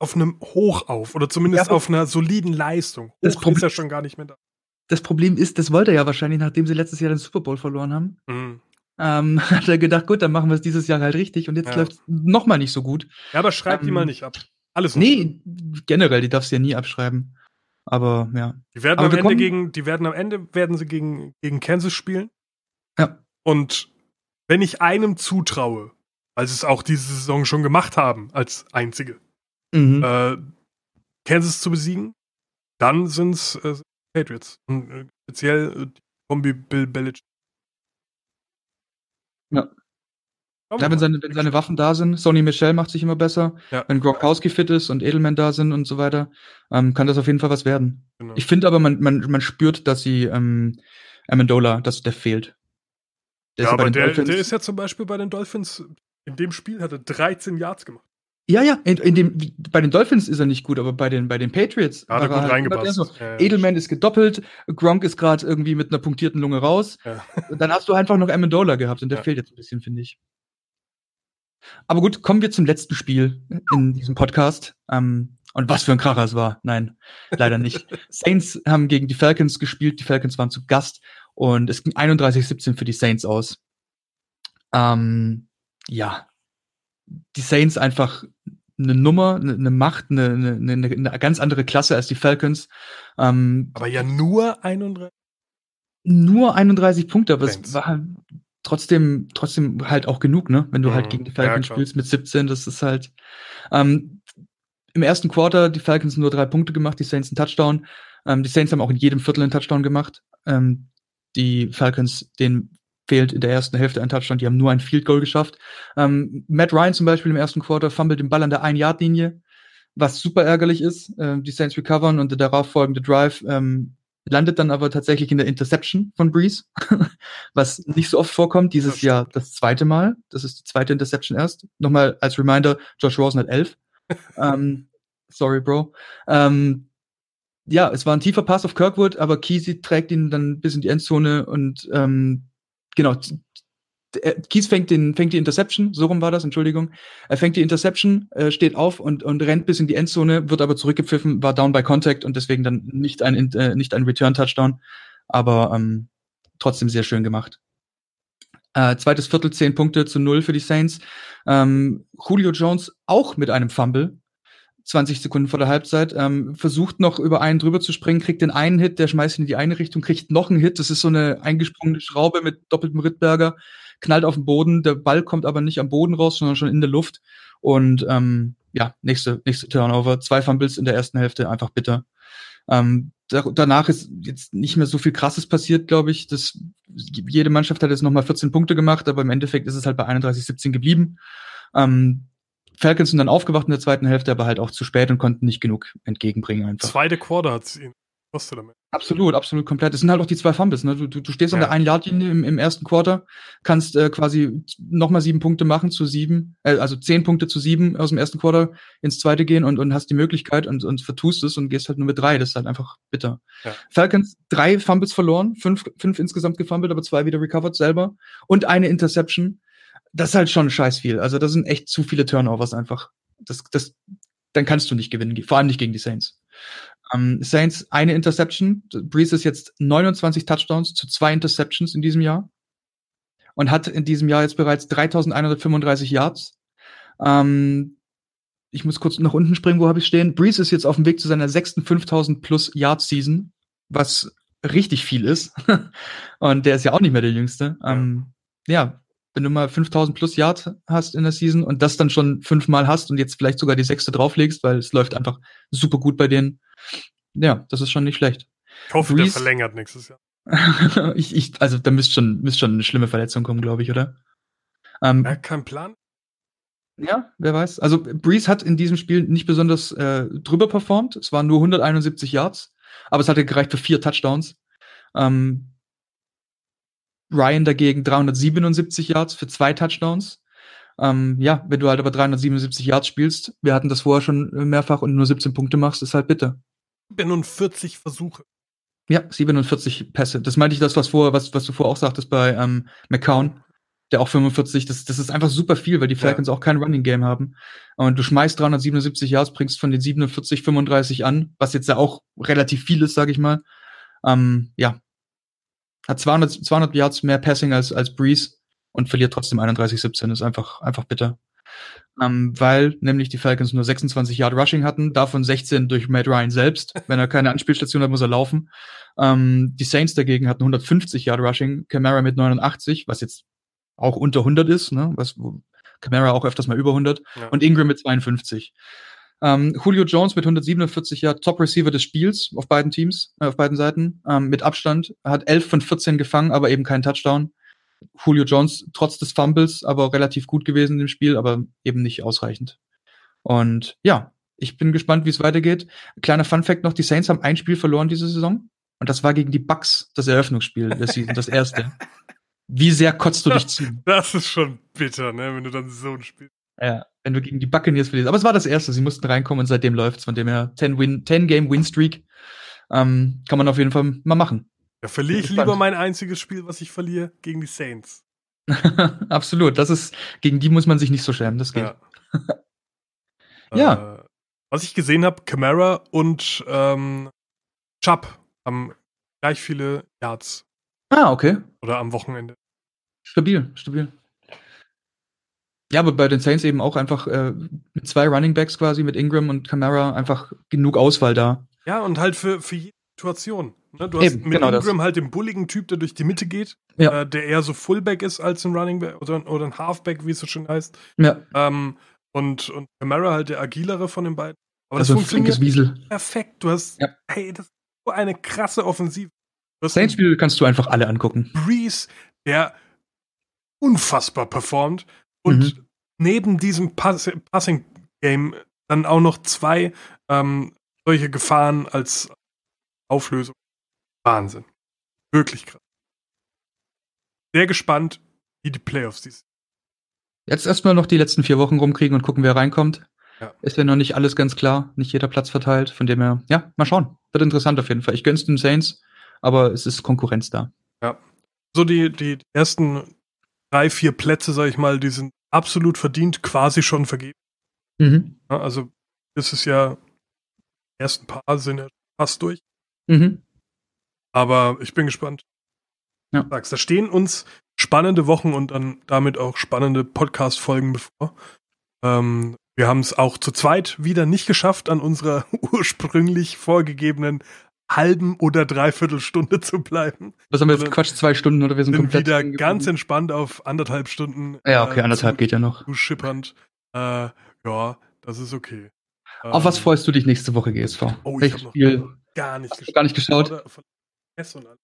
auf einem Hoch auf oder zumindest ja, auf einer soliden Leistung. Hoch das Problem ist ja schon gar nicht mehr da das Problem ist, das wollte er ja wahrscheinlich, nachdem sie letztes Jahr den Super Bowl verloren haben. Mhm. Ähm, hat er gedacht, gut, dann machen wir es dieses Jahr halt richtig und jetzt ja. läuft es nochmal nicht so gut. Ja, aber schreib ähm, die mal nicht ab. Alles Nee, generell, die darfst du ja nie abschreiben. Aber ja. Die werden aber am Ende gegen, die werden am Ende werden sie gegen, gegen Kansas spielen. Ja. Und wenn ich einem zutraue, weil sie es auch diese Saison schon gemacht haben, als einzige, mhm. äh, Kansas zu besiegen, dann sind es äh, Patriots. Und äh, speziell äh, die Kombi Bill Belichick. Ja. Ja, wenn seine, wenn seine Waffen da sind, Sony Michel macht sich immer besser. Ja. Wenn Gronkowski fit ist und Edelman da sind und so weiter, ähm, kann das auf jeden Fall was werden. Genau. Ich finde aber, man, man, man spürt, dass sie ähm, Amendola, dass der fehlt. Der ja, aber der, der ist ja zum Beispiel bei den Dolphins, in dem Spiel hat er 13 Yards gemacht. Ja, ja, in, in, dem, bei den Dolphins ist er nicht gut, aber bei den, bei den Patriots. Hat er gut reingepasst. So, ja, Edelman ist gedoppelt, Gronk ist gerade irgendwie mit einer punktierten Lunge raus. Ja. Dann hast du einfach noch Amendola gehabt und der fehlt jetzt ein bisschen, finde ich. Aber gut, kommen wir zum letzten Spiel in diesem Podcast. Ähm, und was für ein Kracher es war. Nein, leider nicht. Saints haben gegen die Falcons gespielt. Die Falcons waren zu Gast Und es ging 31-17 für die Saints aus. Ähm, ja, die Saints einfach eine Nummer, eine, eine Macht, eine, eine, eine, ganz andere Klasse als die Falcons. Ähm, aber ja nur 31? Nur 31 Punkte, aber Saints. es war trotzdem, trotzdem halt auch genug, ne? Wenn du halt mhm. halt gegen die Falcons ja, spielst mit 17, das ist halt. Ähm, Im ersten Quarter die Falcons nur drei Punkte gemacht, die Saints einen Touchdown. Ähm, die Saints haben auch in jedem Viertel einen Touchdown gemacht. Ähm, die Falcons, den fehlt in der ersten Hälfte ein Touchdown, die haben nur ein Field Goal geschafft. Ähm, Matt Ryan zum Beispiel im ersten Quarter fummelt den Ball an der Ein-Yard-Linie, was super ärgerlich ist. Ähm, die Saints recovern und der darauf folgende Drive ähm, landet dann aber tatsächlich in der Interception von Breeze, was nicht so oft vorkommt. Dieses Jahr das zweite Mal. Das ist die zweite Interception erst. Nochmal als Reminder, Josh Rosen hat elf. ähm, sorry, Bro. Ähm, ja, es war ein tiefer Pass auf Kirkwood, aber Kesey trägt ihn dann bis in die Endzone und ähm, genau, Kies fängt, den, fängt die Interception, so rum war das, Entschuldigung. Er fängt die Interception, äh, steht auf und, und rennt bis in die Endzone, wird aber zurückgepfiffen, war down by contact und deswegen dann nicht ein, äh, nicht ein Return-Touchdown, aber ähm, trotzdem sehr schön gemacht. Äh, zweites Viertel, zehn Punkte zu null für die Saints. Ähm, Julio Jones auch mit einem Fumble, 20 Sekunden vor der Halbzeit, ähm, versucht noch über einen drüber zu springen, kriegt den einen Hit, der schmeißt ihn in die eine Richtung, kriegt noch einen Hit. Das ist so eine eingesprungene Schraube mit doppeltem Rittberger, knallt auf den Boden. Der Ball kommt aber nicht am Boden raus, sondern schon in der Luft. Und ähm, ja, nächste, nächste Turnover. Zwei Fumbles in der ersten Hälfte, einfach bitter. Ähm, da, danach ist jetzt nicht mehr so viel Krasses passiert, glaube ich. Das, jede Mannschaft hat jetzt nochmal 14 Punkte gemacht, aber im Endeffekt ist es halt bei 31-17 geblieben. Ähm, Falcons sind dann aufgewacht in der zweiten Hälfte, aber halt auch zu spät und konnten nicht genug entgegenbringen einfach. Zweite Quarter hat es ihn kostet damit. Absolut, absolut komplett. Es sind halt auch die zwei Fumbles. Ne? Du, du, du stehst ja. an der einen Yard Linie im, im ersten Quarter, kannst äh, quasi nochmal sieben Punkte machen zu sieben, äh, also zehn Punkte zu sieben aus dem ersten Quarter ins zweite gehen und, und hast die Möglichkeit und, und vertust es und gehst halt nur mit drei. Das ist halt einfach bitter. Ja. Falcons drei Fumbles verloren, fünf, fünf insgesamt gefummelt, aber zwei wieder recovered selber und eine Interception das ist halt schon scheiß viel. Also das sind echt zu viele Turnovers einfach. Das, das, dann kannst du nicht gewinnen, vor allem nicht gegen die Saints. Ähm, Saints eine Interception. Breeze ist jetzt 29 Touchdowns zu zwei Interceptions in diesem Jahr und hat in diesem Jahr jetzt bereits 3135 Yards. Ähm, ich muss kurz nach unten springen, wo habe ich stehen? Breeze ist jetzt auf dem Weg zu seiner sechsten 5000 plus Yards Season, was richtig viel ist. und der ist ja auch nicht mehr der Jüngste. Ähm, ja, wenn du mal 5000 plus Yards hast in der Season und das dann schon fünfmal hast und jetzt vielleicht sogar die sechste drauflegst, weil es läuft einfach super gut bei denen. Ja, das ist schon nicht schlecht. Ich hoffe, Breeze, der verlängert nächstes Jahr. ich, ich, also da müsste schon, müsste schon eine schlimme Verletzung kommen, glaube ich, oder? Ähm, ja, kein Plan. Ja, wer weiß. Also Breeze hat in diesem Spiel nicht besonders äh, drüber performt. Es waren nur 171 Yards, aber es hatte gereicht für vier Touchdowns. Ähm, Ryan dagegen 377 Yards für zwei Touchdowns. Ähm, ja, wenn du halt aber 377 Yards spielst, wir hatten das vorher schon mehrfach und nur 17 Punkte machst, ist halt bitter. 47 Versuche. Ja, 47 Pässe. Das meinte ich das, was vorher, was, was du vorher auch sagtest bei ähm, McCown, der auch 45, das, das ist einfach super viel, weil die Falcons ja. auch kein Running Game haben. Und du schmeißt 377 Yards, bringst von den 47 35 an, was jetzt ja auch relativ viel ist, sag ich mal. Ähm, ja, hat 200, 200 Yards mehr Passing als, als Breeze und verliert trotzdem 31-17. Ist einfach, einfach bitter. Ähm, weil nämlich die Falcons nur 26 Yard Rushing hatten, davon 16 durch Matt Ryan selbst. Wenn er keine Anspielstation hat, muss er laufen. Ähm, die Saints dagegen hatten 150 Yard Rushing, Camara mit 89, was jetzt auch unter 100 ist, ne? was wo Camara auch öfters mal über 100 ja. und Ingram mit 52. Ähm, Julio Jones mit 147 Jahren Top Receiver des Spiels auf beiden Teams, äh, auf beiden Seiten, ähm, mit Abstand. Hat 11 von 14 gefangen, aber eben keinen Touchdown. Julio Jones trotz des Fumbles, aber relativ gut gewesen im Spiel, aber eben nicht ausreichend. Und ja, ich bin gespannt, wie es weitergeht. Kleiner Fun Fact noch, die Saints haben ein Spiel verloren diese Saison. Und das war gegen die Bucks, das Eröffnungsspiel der Season, das erste. Wie sehr kotzt du dich zu? Das ist schon bitter, ne, wenn du dann so ein Spiel ja, wenn du gegen die Buccaneers verlierst. Aber es war das erste, sie mussten reinkommen und seitdem läuft's. Von dem her 10 Win, 10 Game Win Streak ähm, kann man auf jeden Fall mal machen. Da verliere ich lieber mein einziges Spiel, was ich verliere, gegen die Saints. Absolut, das ist gegen die muss man sich nicht so schämen, das geht. Ja. ja. Äh, was ich gesehen habe, Camara und ähm, Chubb haben gleich viele Yards Ah, okay. Oder am Wochenende. Stabil, stabil. Ja, aber bei den Saints eben auch einfach äh, mit zwei Running Backs quasi, mit Ingram und Camara, einfach genug Auswahl da. Ja, und halt für, für jede Situation. Ne? Du hast Eben, mit genau das. Ingram halt den bulligen Typ, der durch die Mitte geht, Ja. äh, der eher so Fullback ist als ein Running Back oder, oder ein Halfback, wie es so schön heißt. Ja, Ähm, und, und Camara halt der agilere von den beiden. Aber also ein das flinkes funktioniert Wiesel. perfekt. Du hast, Ja. hey, das ist so eine krasse Offensive. Saints-Spiele kannst du einfach alle angucken. Breeze, der unfassbar performt und Mhm. neben diesem Pass Passing-Game dann auch noch zwei ähm, solche Gefahren als Auflösung. Wahnsinn. Wirklich krass. Sehr gespannt, wie die Playoffs dies. Jetzt erstmal noch die letzten vier Wochen rumkriegen und gucken, wer reinkommt. Ja. Ist ja noch nicht alles ganz klar, nicht jeder Platz verteilt. Von dem her, ja, mal schauen. Wird interessant auf jeden Fall. Ich gönn's den Saints, aber es ist Konkurrenz da. So die, die ersten drei, vier Plätze, sag ich mal, die sind absolut verdient, quasi schon vergeben. Mhm. Also das ist ja, die ersten paar sind ja fast durch. Mhm. Aber ich bin gespannt. Ja. Da stehen uns spannende Wochen und dann damit auch spannende Podcast-Folgen bevor. Ähm, wir haben es auch zu zweit wieder nicht geschafft, an unserer ursprünglich vorgegebenen halben oder dreiviertel Stunde zu bleiben. Was haben wir jetzt Quatsch, zwei Stunden oder wir sind, Sind komplett wieder ganz entspannt auf anderthalb Stunden. Ja, okay, äh, anderthalb zu- geht ja noch. zu schippernd. Äh, ja, das ist okay. Auf was Ähm, freust du dich nächste Woche, GSV? Oh, ich habe noch Spiel? gar nicht du gar nicht geschaut? Oder von S und alles.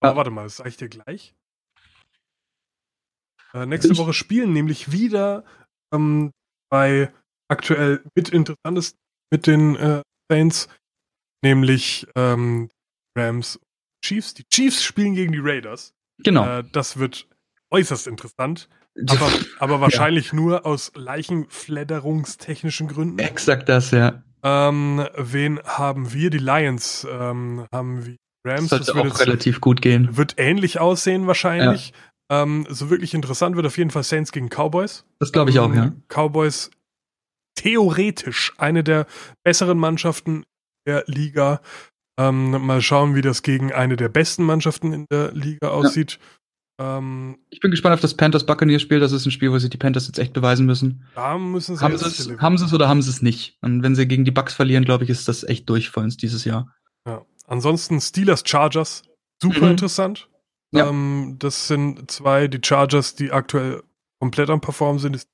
Aber Ja. warte mal, das sage ich dir gleich. Äh, nächste Ich- Woche spielen nämlich wieder ähm, bei aktuell mit interessantesten mit den äh, Saints, nämlich ähm, Rams Chiefs. Die Chiefs spielen gegen die Raiders. Genau. Äh, das wird äußerst interessant, aber, aber wahrscheinlich nur aus leichenfledderungstechnischen Gründen. Exakt das, ja. Ähm, wen haben wir? Die Lions ähm, haben wir. Das Rams. sollte Das wird, auch jetzt, relativ gut gehen. wird ähnlich aussehen wahrscheinlich. Ähm, so wirklich interessant wird auf jeden Fall Saints gegen Cowboys. Das glaube ich auch, Ähm, ja. Cowboys theoretisch eine der besseren Mannschaften der Liga. Ähm, mal schauen, wie das gegen eine der besten Mannschaften in der Liga aussieht. Ähm, Ich bin gespannt auf das Panthers Buccaneers Spiel. Das ist ein Spiel, wo sie die Panthers jetzt echt beweisen müssen. da müssen sie Haben sie es, haben sie es oder haben sie es nicht? Und wenn sie gegen die Bucks verlieren, glaube ich, ist das echt durch für uns dieses Jahr. Ja. Ansonsten Steelers Chargers, super Mhm. interessant. Ja. Ähm, das sind zwei, die Chargers, die aktuell komplett am Performen sind. Ist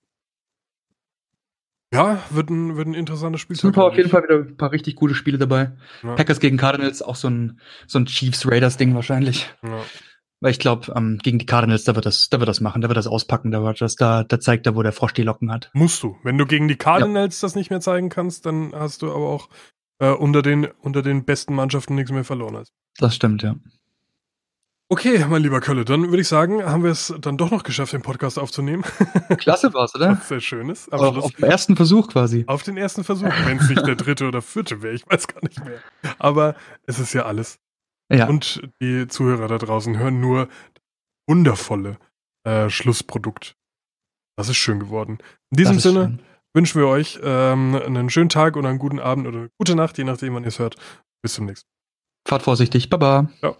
ja, wird ein, wird ein interessantes Spiel. Super, auf jeden Fall wieder ein paar richtig gute Spiele dabei. Ja. Packers gegen Cardinals, auch so ein, so ein Chiefs-Raiders-Ding wahrscheinlich. Ja. Weil ich glaube, ähm, gegen die Cardinals, da wird das, da wird das machen, da wird das auspacken, der Rodgers, da, da zeigt er, wo der Frosch die Locken hat. Musst du. Wenn du gegen die Cardinals das nicht mehr zeigen kannst, dann hast du aber auch äh, unter, den, unter den besten Mannschaften nichts mehr verloren. hast. Das stimmt, ja. Okay, mein lieber Kölle, dann würde ich sagen, haben wir es dann doch noch geschafft, den Podcast aufzunehmen. Klasse war's, oder? Was sehr schön ist. Am Auf, auf dem ersten Versuch quasi. Auf den ersten Versuch, wenn es nicht der dritte oder vierte wäre, ich weiß gar nicht mehr. Aber es ist ja alles. Ja. Und die Zuhörer da draußen hören nur das wundervolle äh, Schlussprodukt. Das ist schön geworden. In diesem Sinne schön. wünschen wir euch ähm, einen schönen Tag oder einen guten Abend oder eine gute Nacht, je nachdem, wann ihr es hört. Bis zum nächsten Mal. Fahrt vorsichtig. Baba. Ciao.